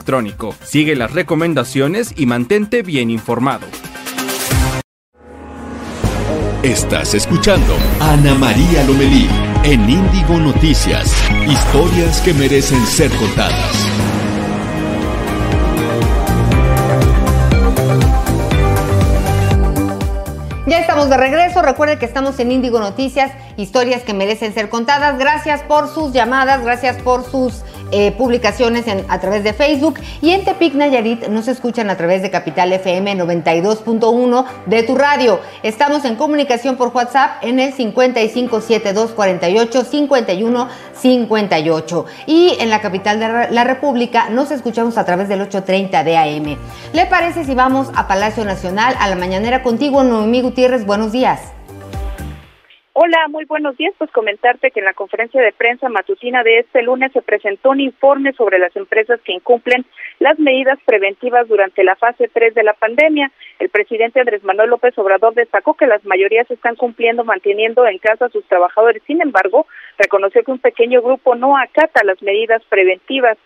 Sigue las recomendaciones y mantente bien informado. Estás escuchando a Ana María Lomelí en Índigo Noticias. Historias que merecen ser contadas. Ya estamos de regreso. Recuerden que estamos en Índigo Noticias, historias que merecen ser contadas. Gracias por sus llamadas, gracias por sus eh, publicaciones en, a través de Facebook y en Tepic Nayarit nos escuchan a través de Capital FM 92.1 de tu radio. Estamos en comunicación por WhatsApp en el 557248 5158 y en la capital de la República nos escuchamos a través del 830 de AM. ¿Le parece si vamos a Palacio Nacional a la mañanera contigo, Noemí Gutiérrez? Buenos días. Hola, muy buenos días. Pues comentarte que en la conferencia de prensa matutina de este lunes se presentó un informe sobre las empresas que incumplen las medidas preventivas durante la fase 3 de la pandemia. El presidente Andrés Manuel López Obrador destacó que las mayorías están cumpliendo manteniendo en casa a sus trabajadores. Sin embargo, reconoció que un pequeño grupo no acata las medidas preventivas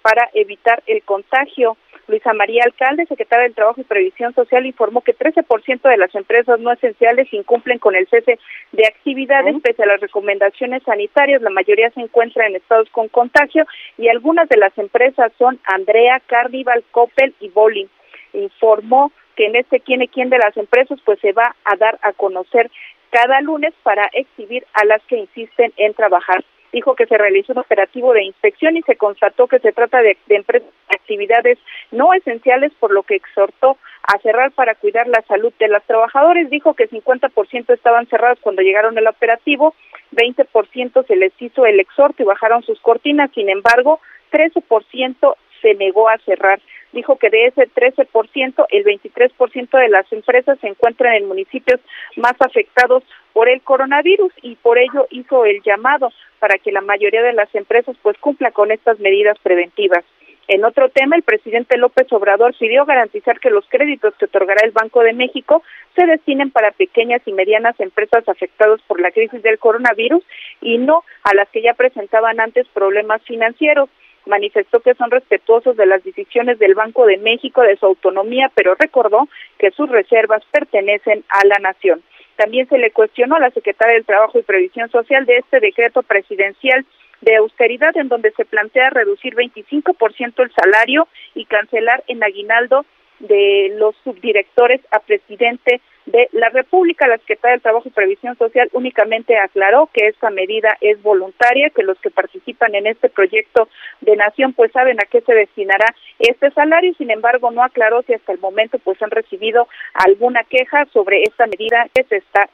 para evitar el contagio. Luisa María Alcalde, secretaria del Trabajo y Previsión Social, informó que 13% de las empresas no esenciales incumplen con el cese de actividades pese a las recomendaciones sanitarias. La mayoría se encuentra en estados con contagio y algunas de las empresas son Andrea, Carnival, Coppel y Bowling. Informó que en este quién y quién de las empresas pues se va a dar a conocer cada lunes para exhibir a las que insisten en trabajar dijo que se realizó un operativo de inspección y se constató que se trata de, de empresas actividades no esenciales, por lo que exhortó a cerrar para cuidar la salud de los trabajadores. Dijo que 50% estaban cerrados cuando llegaron al operativo, 20% se les hizo el exhorto y bajaron sus cortinas, sin embargo, 13% se negó a cerrar dijo que de ese 13%, el 23% de las empresas se encuentran en municipios más afectados por el coronavirus y por ello hizo el llamado para que la mayoría de las empresas pues cumpla con estas medidas preventivas. En otro tema, el presidente López Obrador pidió garantizar que los créditos que otorgará el Banco de México se destinen para pequeñas y medianas empresas afectadas por la crisis del coronavirus y no a las que ya presentaban antes problemas financieros manifestó que son respetuosos de las decisiones del Banco de México de su autonomía, pero recordó que sus reservas pertenecen a la nación. También se le cuestionó a la secretaria del Trabajo y Previsión Social de este decreto presidencial de austeridad en donde se plantea reducir 25% el salario y cancelar en aguinaldo de los subdirectores a presidente de la República. La Secretaría del Trabajo y Previsión Social únicamente aclaró que esta medida es voluntaria, que los que participan en este proyecto de nación pues saben a qué se destinará este salario, sin embargo no aclaró si hasta el momento pues han recibido alguna queja sobre esta medida que se está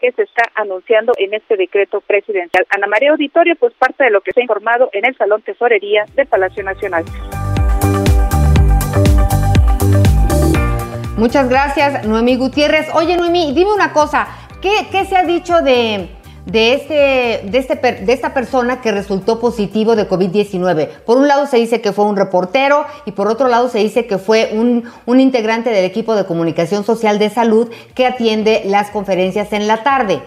que se está anunciando en este decreto presidencial. Ana María Auditorio, pues parte de lo que se ha informado en el Salón Tesorería del Palacio Nacional. Muchas gracias, Noemí Gutiérrez. Oye, Noemí, dime una cosa, ¿qué, qué se ha dicho de, de, este, de, este, de esta persona que resultó positivo de COVID-19? Por un lado se dice que fue un reportero y por otro lado se dice que fue un, un integrante del equipo de comunicación social de salud que atiende las conferencias en la tarde.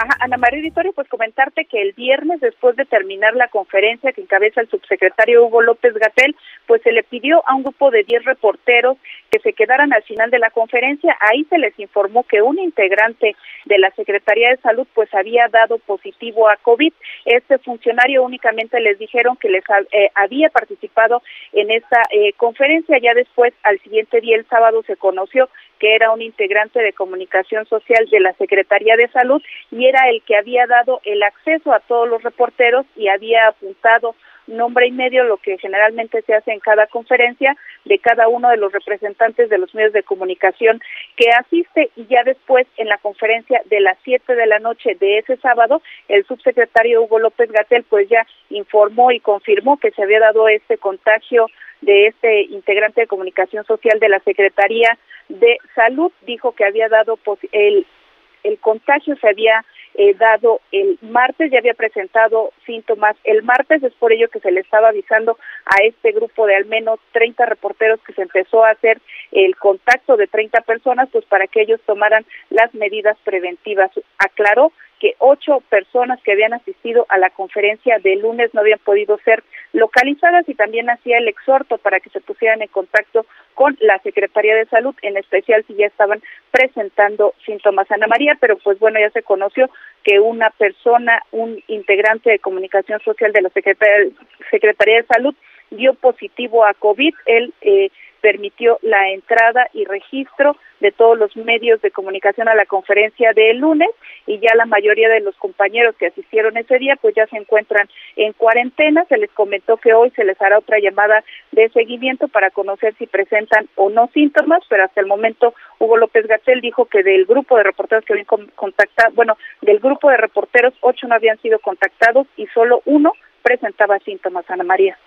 Ajá, Ana María Victoria, pues comentarte que el viernes, después de terminar la conferencia que encabeza el subsecretario Hugo López Gatel, pues se le pidió a un grupo de 10 reporteros que se quedaran al final de la conferencia. Ahí se les informó que un integrante de la Secretaría de Salud pues había dado positivo a COVID. Este funcionario únicamente les dijeron que les eh, había participado en esta eh, conferencia. Ya después, al siguiente día, el sábado, se conoció que era un integrante de comunicación social de la Secretaría de Salud y era el que había dado el acceso a todos los reporteros y había apuntado nombre y medio, lo que generalmente se hace en cada conferencia de cada uno de los representantes de los medios de comunicación que asiste. Y ya después en la conferencia de las 7 de la noche de ese sábado, el subsecretario Hugo López Gatel pues ya informó y confirmó que se había dado este contagio de este integrante de comunicación social de la Secretaría de Salud, dijo que había dado el, el contagio se había eh, dado el martes, ya había presentado síntomas el martes, es por ello que se le estaba avisando a este grupo de al menos 30 reporteros que se empezó a hacer el contacto de 30 personas, pues para que ellos tomaran las medidas preventivas. Aclaró que ocho personas que habían asistido a la conferencia de lunes no habían podido ser localizadas y también hacía el exhorto para que se pusieran en contacto con la Secretaría de Salud, en especial si ya estaban presentando síntomas. Ana María, pero pues bueno, ya se conoció que una persona, un integrante de comunicación social de la Secretaría, de Salud, dio positivo a COVID. Él eh, permitió la entrada y registro de todos los medios de comunicación a la conferencia del lunes y ya la mayoría de los compañeros que asistieron ese día pues ya se encuentran en cuarentena. Se les comentó que hoy se les hará otra llamada de seguimiento para conocer si presentan o no síntomas, pero hasta el momento Hugo López Gatel dijo que del grupo de reporteros que habían contactado, bueno, del grupo de reporteros ocho no habían sido contactados y solo uno presentaba síntomas, Ana María.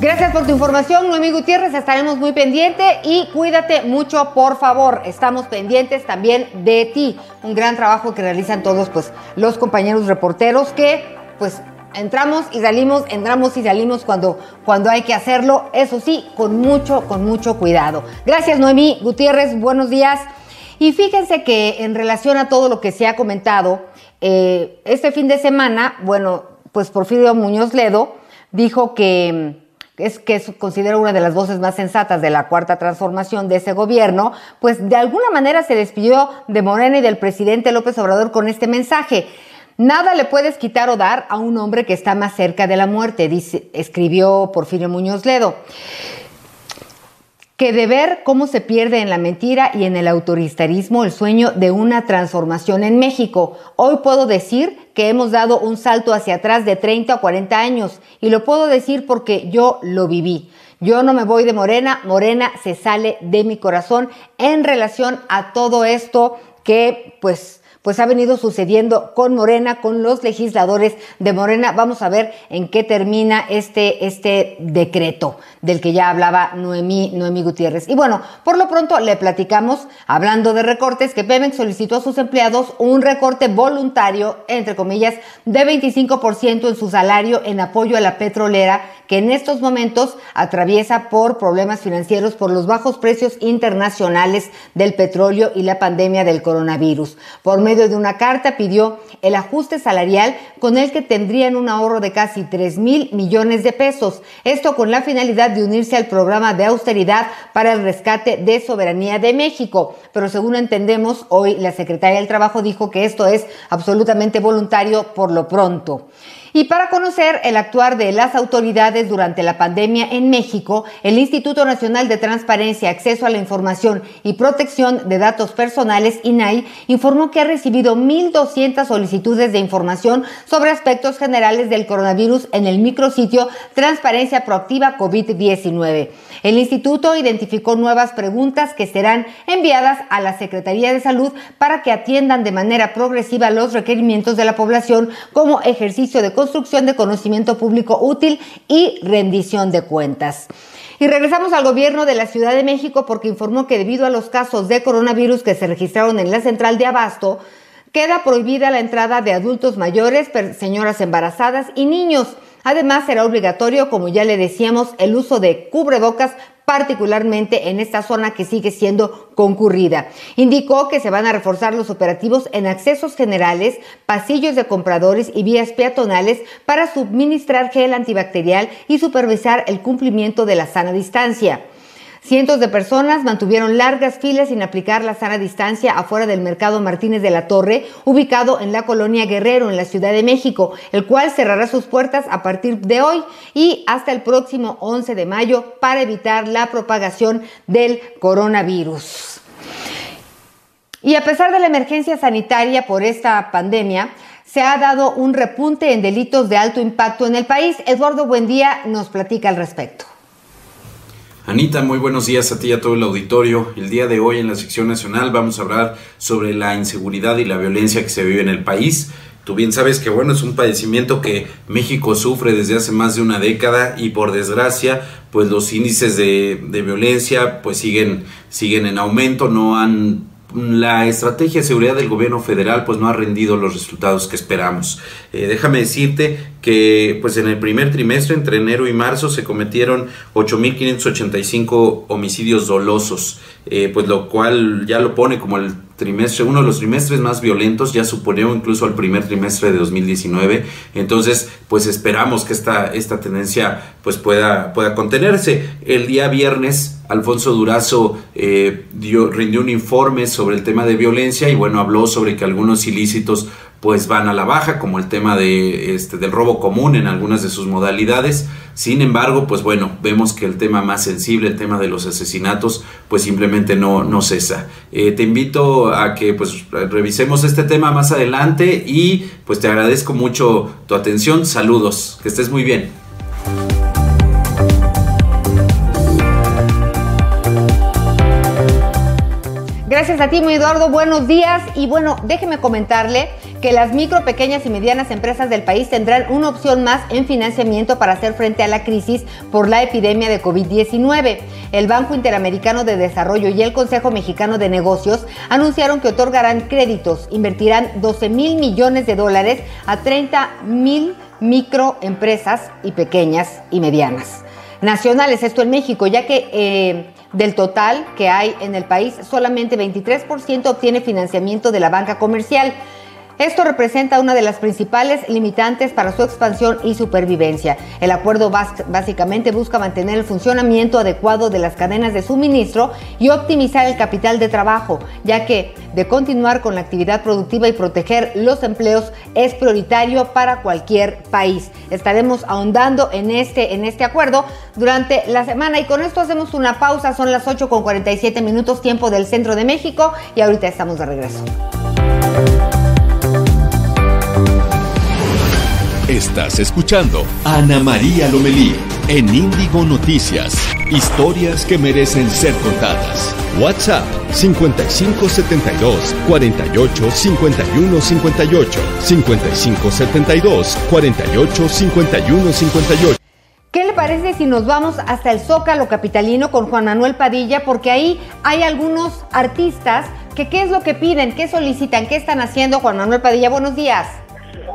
Gracias por tu información, Noemí Gutiérrez. Estaremos muy pendientes y cuídate mucho, por favor. Estamos pendientes también de ti. Un gran trabajo que realizan todos pues, los compañeros reporteros que pues entramos y salimos, entramos y salimos cuando, cuando hay que hacerlo. Eso sí, con mucho, con mucho cuidado. Gracias, Noemí Gutiérrez. Buenos días. Y fíjense que en relación a todo lo que se ha comentado, eh, este fin de semana, bueno, pues Porfirio Muñoz Ledo dijo que es que es, considero una de las voces más sensatas de la cuarta transformación de ese gobierno, pues de alguna manera se despidió de Morena y del presidente López Obrador con este mensaje. Nada le puedes quitar o dar a un hombre que está más cerca de la muerte, dice, escribió Porfirio Muñoz Ledo que de ver cómo se pierde en la mentira y en el autoritarismo el sueño de una transformación en México. Hoy puedo decir que hemos dado un salto hacia atrás de 30 o 40 años y lo puedo decir porque yo lo viví. Yo no me voy de Morena, Morena se sale de mi corazón en relación a todo esto que pues pues ha venido sucediendo con Morena, con los legisladores de Morena. Vamos a ver en qué termina este, este decreto del que ya hablaba Noemí, Noemí Gutiérrez. Y bueno, por lo pronto le platicamos, hablando de recortes, que Pemex solicitó a sus empleados un recorte voluntario, entre comillas, de 25% en su salario en apoyo a la petrolera que en estos momentos atraviesa por problemas financieros por los bajos precios internacionales del petróleo y la pandemia del coronavirus. Por medio de una carta pidió el ajuste salarial con el que tendrían un ahorro de casi 3 mil millones de pesos. Esto con la finalidad de unirse al programa de austeridad para el rescate de soberanía de México. Pero según entendemos, hoy la secretaria del Trabajo dijo que esto es absolutamente voluntario por lo pronto. Y para conocer el actuar de las autoridades durante la pandemia en México, el Instituto Nacional de Transparencia, Acceso a la Información y Protección de Datos Personales, INAI, informó que ha recibido 1.200 solicitudes de información sobre aspectos generales del coronavirus en el micrositio Transparencia Proactiva COVID-19. El instituto identificó nuevas preguntas que serán enviadas a la Secretaría de Salud para que atiendan de manera progresiva los requerimientos de la población como ejercicio de construcción de conocimiento público útil y rendición de cuentas. Y regresamos al gobierno de la Ciudad de México porque informó que debido a los casos de coronavirus que se registraron en la central de Abasto, queda prohibida la entrada de adultos mayores, señoras embarazadas y niños. Además, será obligatorio, como ya le decíamos, el uso de cubrebocas particularmente en esta zona que sigue siendo concurrida. Indicó que se van a reforzar los operativos en accesos generales, pasillos de compradores y vías peatonales para suministrar gel antibacterial y supervisar el cumplimiento de la sana distancia. Cientos de personas mantuvieron largas filas sin aplicar la sana distancia afuera del mercado Martínez de la Torre, ubicado en la colonia Guerrero, en la Ciudad de México, el cual cerrará sus puertas a partir de hoy y hasta el próximo 11 de mayo para evitar la propagación del coronavirus. Y a pesar de la emergencia sanitaria por esta pandemia, se ha dado un repunte en delitos de alto impacto en el país. Eduardo Buendía nos platica al respecto. Anita, muy buenos días a ti y a todo el auditorio. El día de hoy en la sección nacional vamos a hablar sobre la inseguridad y la violencia que se vive en el país. Tú bien sabes que bueno, es un padecimiento que México sufre desde hace más de una década y por desgracia, pues los índices de, de violencia pues siguen, siguen en aumento, no han la estrategia de seguridad del gobierno federal pues no ha rendido los resultados que esperamos. Eh, déjame decirte que pues en el primer trimestre, entre enero y marzo, se cometieron 8.585 homicidios dolosos, eh, pues lo cual ya lo pone como el trimestre, uno de los trimestres más violentos, ya suponió incluso al primer trimestre de 2019. Entonces, pues esperamos que esta, esta tendencia pues pueda, pueda contenerse. El día viernes, Alfonso Durazo eh, dio, rindió un informe sobre el tema de violencia y bueno, habló sobre que algunos ilícitos pues van a la baja, como el tema de, este, del robo común en algunas de sus modalidades. Sin embargo, pues bueno, vemos que el tema más sensible, el tema de los asesinatos, pues simplemente no, no cesa. Eh, te invito a que pues revisemos este tema más adelante y pues te agradezco mucho tu atención. Saludos, que estés muy bien. Gracias a ti, mi Eduardo. Buenos días. Y bueno, déjeme comentarle que las micro, pequeñas y medianas empresas del país tendrán una opción más en financiamiento para hacer frente a la crisis por la epidemia de COVID-19. El Banco Interamericano de Desarrollo y el Consejo Mexicano de Negocios anunciaron que otorgarán créditos, invertirán 12 mil millones de dólares a 30 mil microempresas y pequeñas y medianas nacionales, esto en México, ya que eh, del total que hay en el país, solamente 23% obtiene financiamiento de la banca comercial. Esto representa una de las principales limitantes para su expansión y supervivencia. El acuerdo básicamente busca mantener el funcionamiento adecuado de las cadenas de suministro y optimizar el capital de trabajo, ya que de continuar con la actividad productiva y proteger los empleos es prioritario para cualquier país. Estaremos ahondando en este, en este acuerdo durante la semana y con esto hacemos una pausa. Son las 8 con 47 minutos tiempo del centro de México y ahorita estamos de regreso. Estás escuchando Ana María Lomelí en Índigo Noticias. Historias que merecen ser contadas. WhatsApp 5572 48 51 58 5572 48 51 58. ¿Qué le parece si nos vamos hasta el Zócalo Capitalino con Juan Manuel Padilla? Porque ahí hay algunos artistas que qué es lo que piden, qué solicitan, qué están haciendo. Juan Manuel Padilla, buenos días.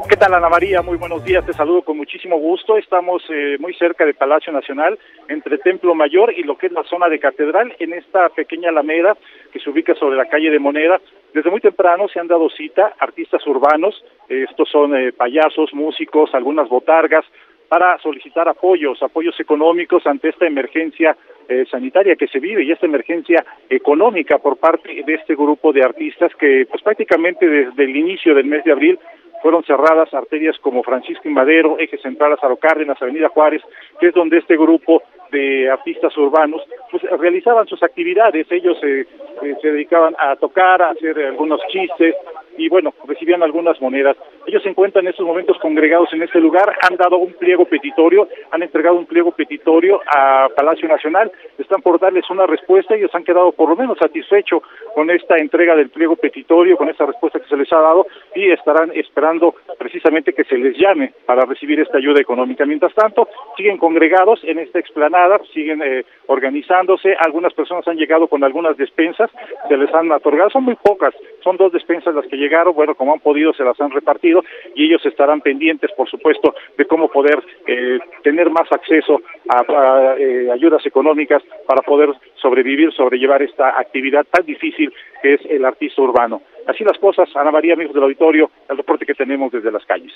¿Qué tal Ana María? Muy buenos días, te saludo con muchísimo gusto. Estamos eh, muy cerca del Palacio Nacional, entre Templo Mayor y lo que es la zona de Catedral, en esta pequeña alameda que se ubica sobre la calle de Moneda. Desde muy temprano se han dado cita artistas urbanos, estos son eh, payasos, músicos, algunas botargas, para solicitar apoyos, apoyos económicos ante esta emergencia eh, sanitaria que se vive y esta emergencia económica por parte de este grupo de artistas que pues prácticamente desde el inicio del mes de abril fueron cerradas arterias como Francisco y Madero, Eje Central Lázaro Cárdenas, Avenida Juárez, que es donde este grupo de artistas urbanos pues realizaban sus actividades, ellos eh, eh, se dedicaban a tocar, a hacer algunos chistes, y bueno, recibían algunas monedas. Ellos se encuentran en estos momentos congregados en este lugar, han dado un pliego petitorio, han entregado un pliego petitorio a Palacio Nacional, están por darles una respuesta, ellos han quedado por lo menos satisfechos con esta entrega del pliego petitorio, con esta respuesta que se les ha dado y estarán esperando precisamente que se les llame para recibir esta ayuda económica. Mientras tanto, siguen congregados en esta explanada, siguen eh, organizándose, algunas personas han llegado con algunas despensas, se les han otorgado, son muy pocas, son dos despensas las que llegaron, bueno, como han podido, se las han repartido y ellos estarán pendientes, por supuesto, de cómo poder eh, tener más acceso a, eh, ayudas económicas para poder sobrevivir, sobrellevar esta actividad tan difícil que es el artista urbano. Así las cosas, Ana María, amigos del auditorio, el reporte que tenemos desde las calles.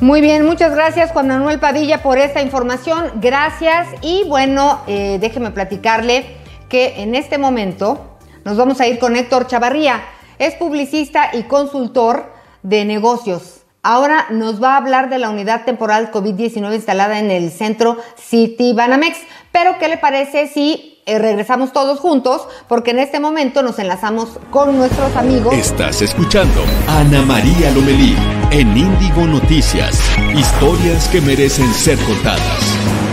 Muy bien, muchas gracias Juan Manuel Padilla por esta información. Gracias y bueno, eh, déjeme platicarle que en este momento nos vamos a ir con Héctor Chavarría. Es publicista y consultor de negocios. Ahora nos va a hablar de la unidad temporal COVID-19 instalada en el centro City Banamex. Pero, ¿qué le parece si eh, regresamos todos juntos? Porque en este momento nos enlazamos con nuestros amigos. Estás escuchando Ana María Lomelí en Índigo Noticias. Historias que merecen ser contadas.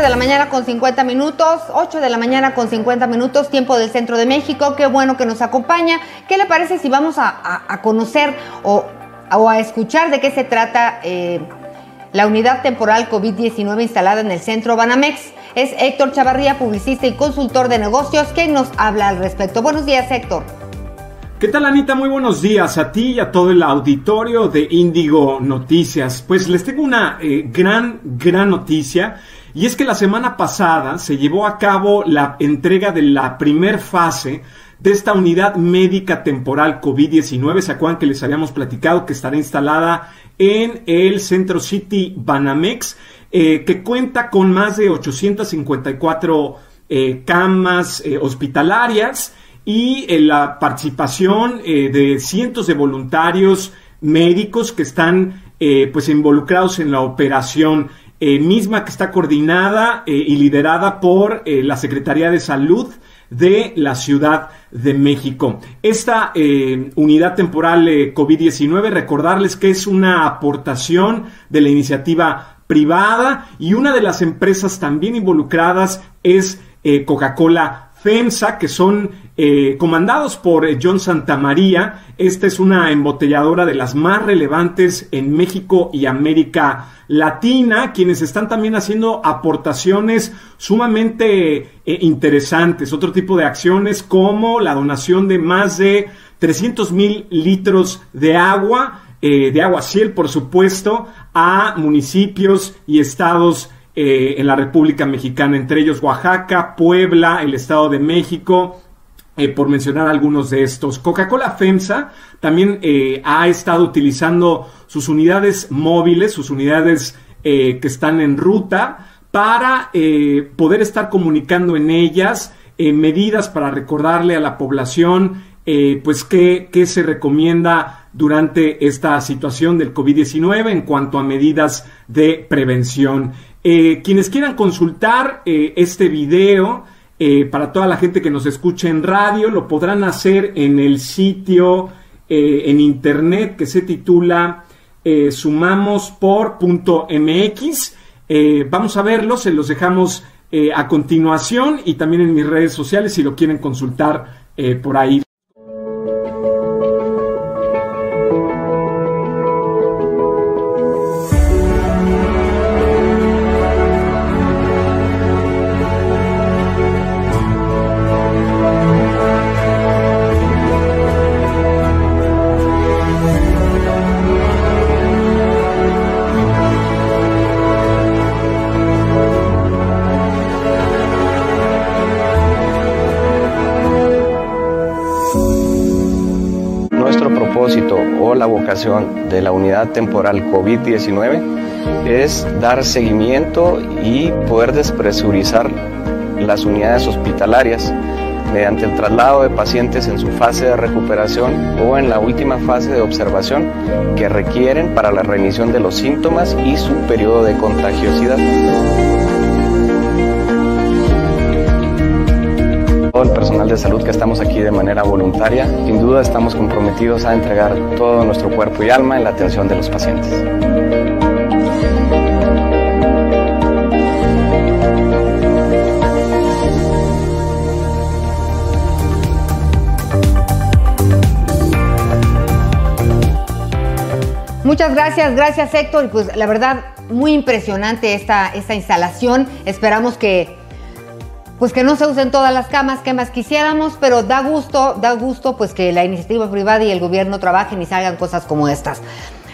De la mañana con 50 minutos, 8 de la mañana con 50 minutos, tiempo del centro de México. Qué bueno que nos acompaña. ¿Qué le parece si vamos a, conocer o, a escuchar de qué se trata eh, la unidad temporal COVID-19 instalada en el centro Banamex? Es Héctor Chavarría, publicista y consultor de negocios, quien nos habla al respecto. Buenos días, Héctor. ¿Qué tal, Anita? Muy buenos días a ti y a todo el auditorio de Índigo Noticias. Pues les tengo una eh, gran, gran noticia. Y es que la semana pasada se llevó a cabo la entrega de la primer fase de esta unidad médica temporal COVID-19. ¿Se que les habíamos platicado que estará instalada en el Centro City Banamex? Eh, que cuenta con más de 854 eh, camas eh, hospitalarias y la participación de cientos de voluntarios médicos que están pues involucrados en la operación misma que está coordinada y liderada por la Secretaría de Salud de la Ciudad de México. Esta unidad temporal COVID-19, recordarles que es una aportación de la iniciativa privada y una de las empresas también involucradas es eh, Coca-Cola FEMSA, que son eh, comandados por eh, John Santamaría. Esta es una embotelladora de las más relevantes en México y América Latina, quienes están también haciendo aportaciones sumamente interesantes. Otro tipo de acciones como la donación de más de 300 mil litros de agua eh, de agua ciel, por supuesto, a municipios y estados eh, en la República Mexicana, entre ellos Oaxaca, Puebla, el Estado de México, eh, por mencionar algunos de estos. Coca-Cola FEMSA también ha estado utilizando sus unidades móviles, sus unidades que están en ruta, para poder estar comunicando en ellas medidas para recordarle a la población pues qué, qué se recomienda durante esta situación del COVID-19 en cuanto a medidas de prevención. Eh, quienes quieran consultar eh, este video, eh, para toda la gente que nos escucha en radio, lo podrán hacer en el sitio en internet que se titula sumamospor.mx. vamos a verlo, se los dejamos a continuación y también en mis redes sociales si lo quieren consultar por ahí. De la unidad temporal COVID-19 es dar seguimiento y poder despresurizar las unidades hospitalarias mediante el traslado de pacientes en su fase de recuperación o en la última fase de observación que requieren para la remisión de los síntomas y su periodo de contagiosidad. De salud que estamos aquí de manera voluntaria, sin duda estamos comprometidos a entregar todo nuestro cuerpo y alma en la atención de los pacientes. Muchas gracias, gracias Héctor. Pues la verdad, muy impresionante esta, esta instalación. Esperamos que pues que no se usen todas las camas que más quisiéramos, pero da gusto, da gusto pues que la iniciativa privada y el gobierno trabajen y salgan cosas como estas.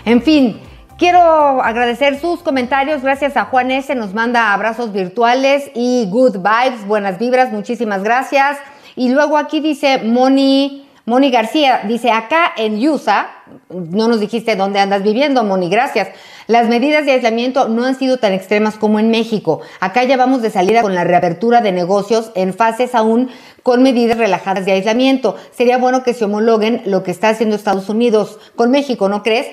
En fin, quiero agradecer sus comentarios. Gracias a Juan S. Nos manda abrazos virtuales y good vibes, buenas vibras. Muchísimas gracias. Y luego aquí dice Moni. Moni García dice, acá en USA, no nos dijiste dónde andas viviendo, Moni, gracias. Las medidas de aislamiento no han sido tan extremas como en México. Acá ya vamos de salida con la reapertura de negocios en fases aún con medidas relajadas de aislamiento. Sería bueno que se homologuen lo que está haciendo Estados Unidos con México, ¿no crees?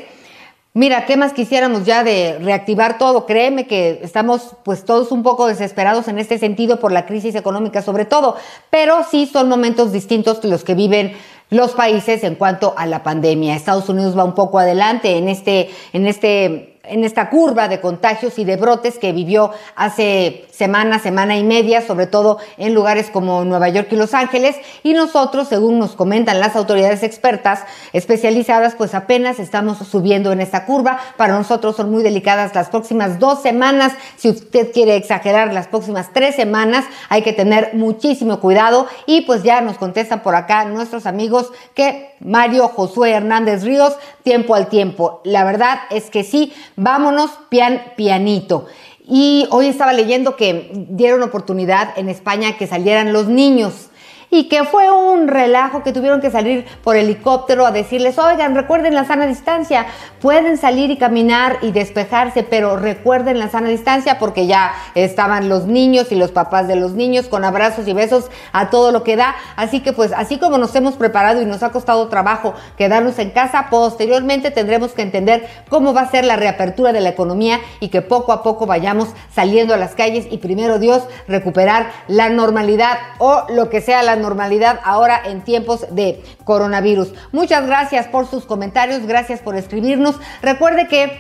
Mira, ¿qué más quisiéramos ya de reactivar todo? Créeme que estamos pues todos un poco desesperados en este sentido por la crisis económica sobre todo, pero sí son momentos distintos los que viven los países en cuanto a la pandemia. Estados Unidos va un poco adelante en este, en este en esta curva de contagios y de brotes que vivió hace semana, semana y media, sobre todo en lugares como Nueva York y Los Ángeles. Y nosotros, según nos comentan las autoridades expertas especializadas, pues apenas estamos subiendo en esta curva. Para nosotros son muy delicadas las próximas dos semanas. Si usted quiere exagerar las próximas tres semanas, hay que tener muchísimo cuidado. Y pues ya nos contestan por acá nuestros amigos que Mario Josué Hernández Ríos, tiempo al tiempo. La verdad es que sí, vámonos pian pianito. Y hoy estaba leyendo que dieron oportunidad en España que salieran los niños y que fue un relajo que tuvieron que salir por helicóptero a decirles, oigan, recuerden la sana distancia, pueden salir y caminar y despejarse, pero recuerden la sana distancia porque ya estaban los niños y los papás de los niños con abrazos y besos a todo lo que da. Así que pues así como nos hemos preparado y nos ha costado trabajo quedarnos en casa, posteriormente tendremos que entender cómo va a ser la reapertura de la economía y que poco a poco vayamos saliendo a las calles y primero Dios recuperar la normalidad o lo que sea la normalidad ahora en tiempos de coronavirus. Muchas gracias por sus comentarios, gracias por escribirnos. Recuerde que,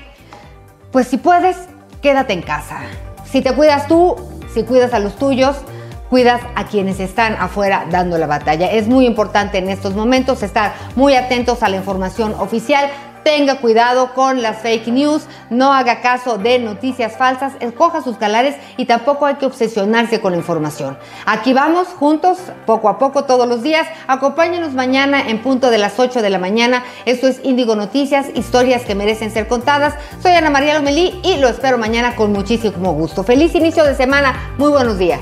pues si puedes, quédate en casa. Si te cuidas tú, si cuidas a los tuyos, cuidas a quienes están afuera dando la batalla. Es muy importante en estos momentos estar muy atentos a la información oficial tenga cuidado con las fake news, no haga caso de noticias falsas, escoja sus calares y tampoco hay que obsesionarse con la información. Aquí vamos juntos, poco a poco, todos los días. Acompáñenos mañana en punto de las 8 de la mañana. Esto es Índigo Noticias, historias que merecen ser contadas. Soy Ana María Lomelí y lo espero mañana con muchísimo gusto. Feliz inicio de semana, muy buenos días.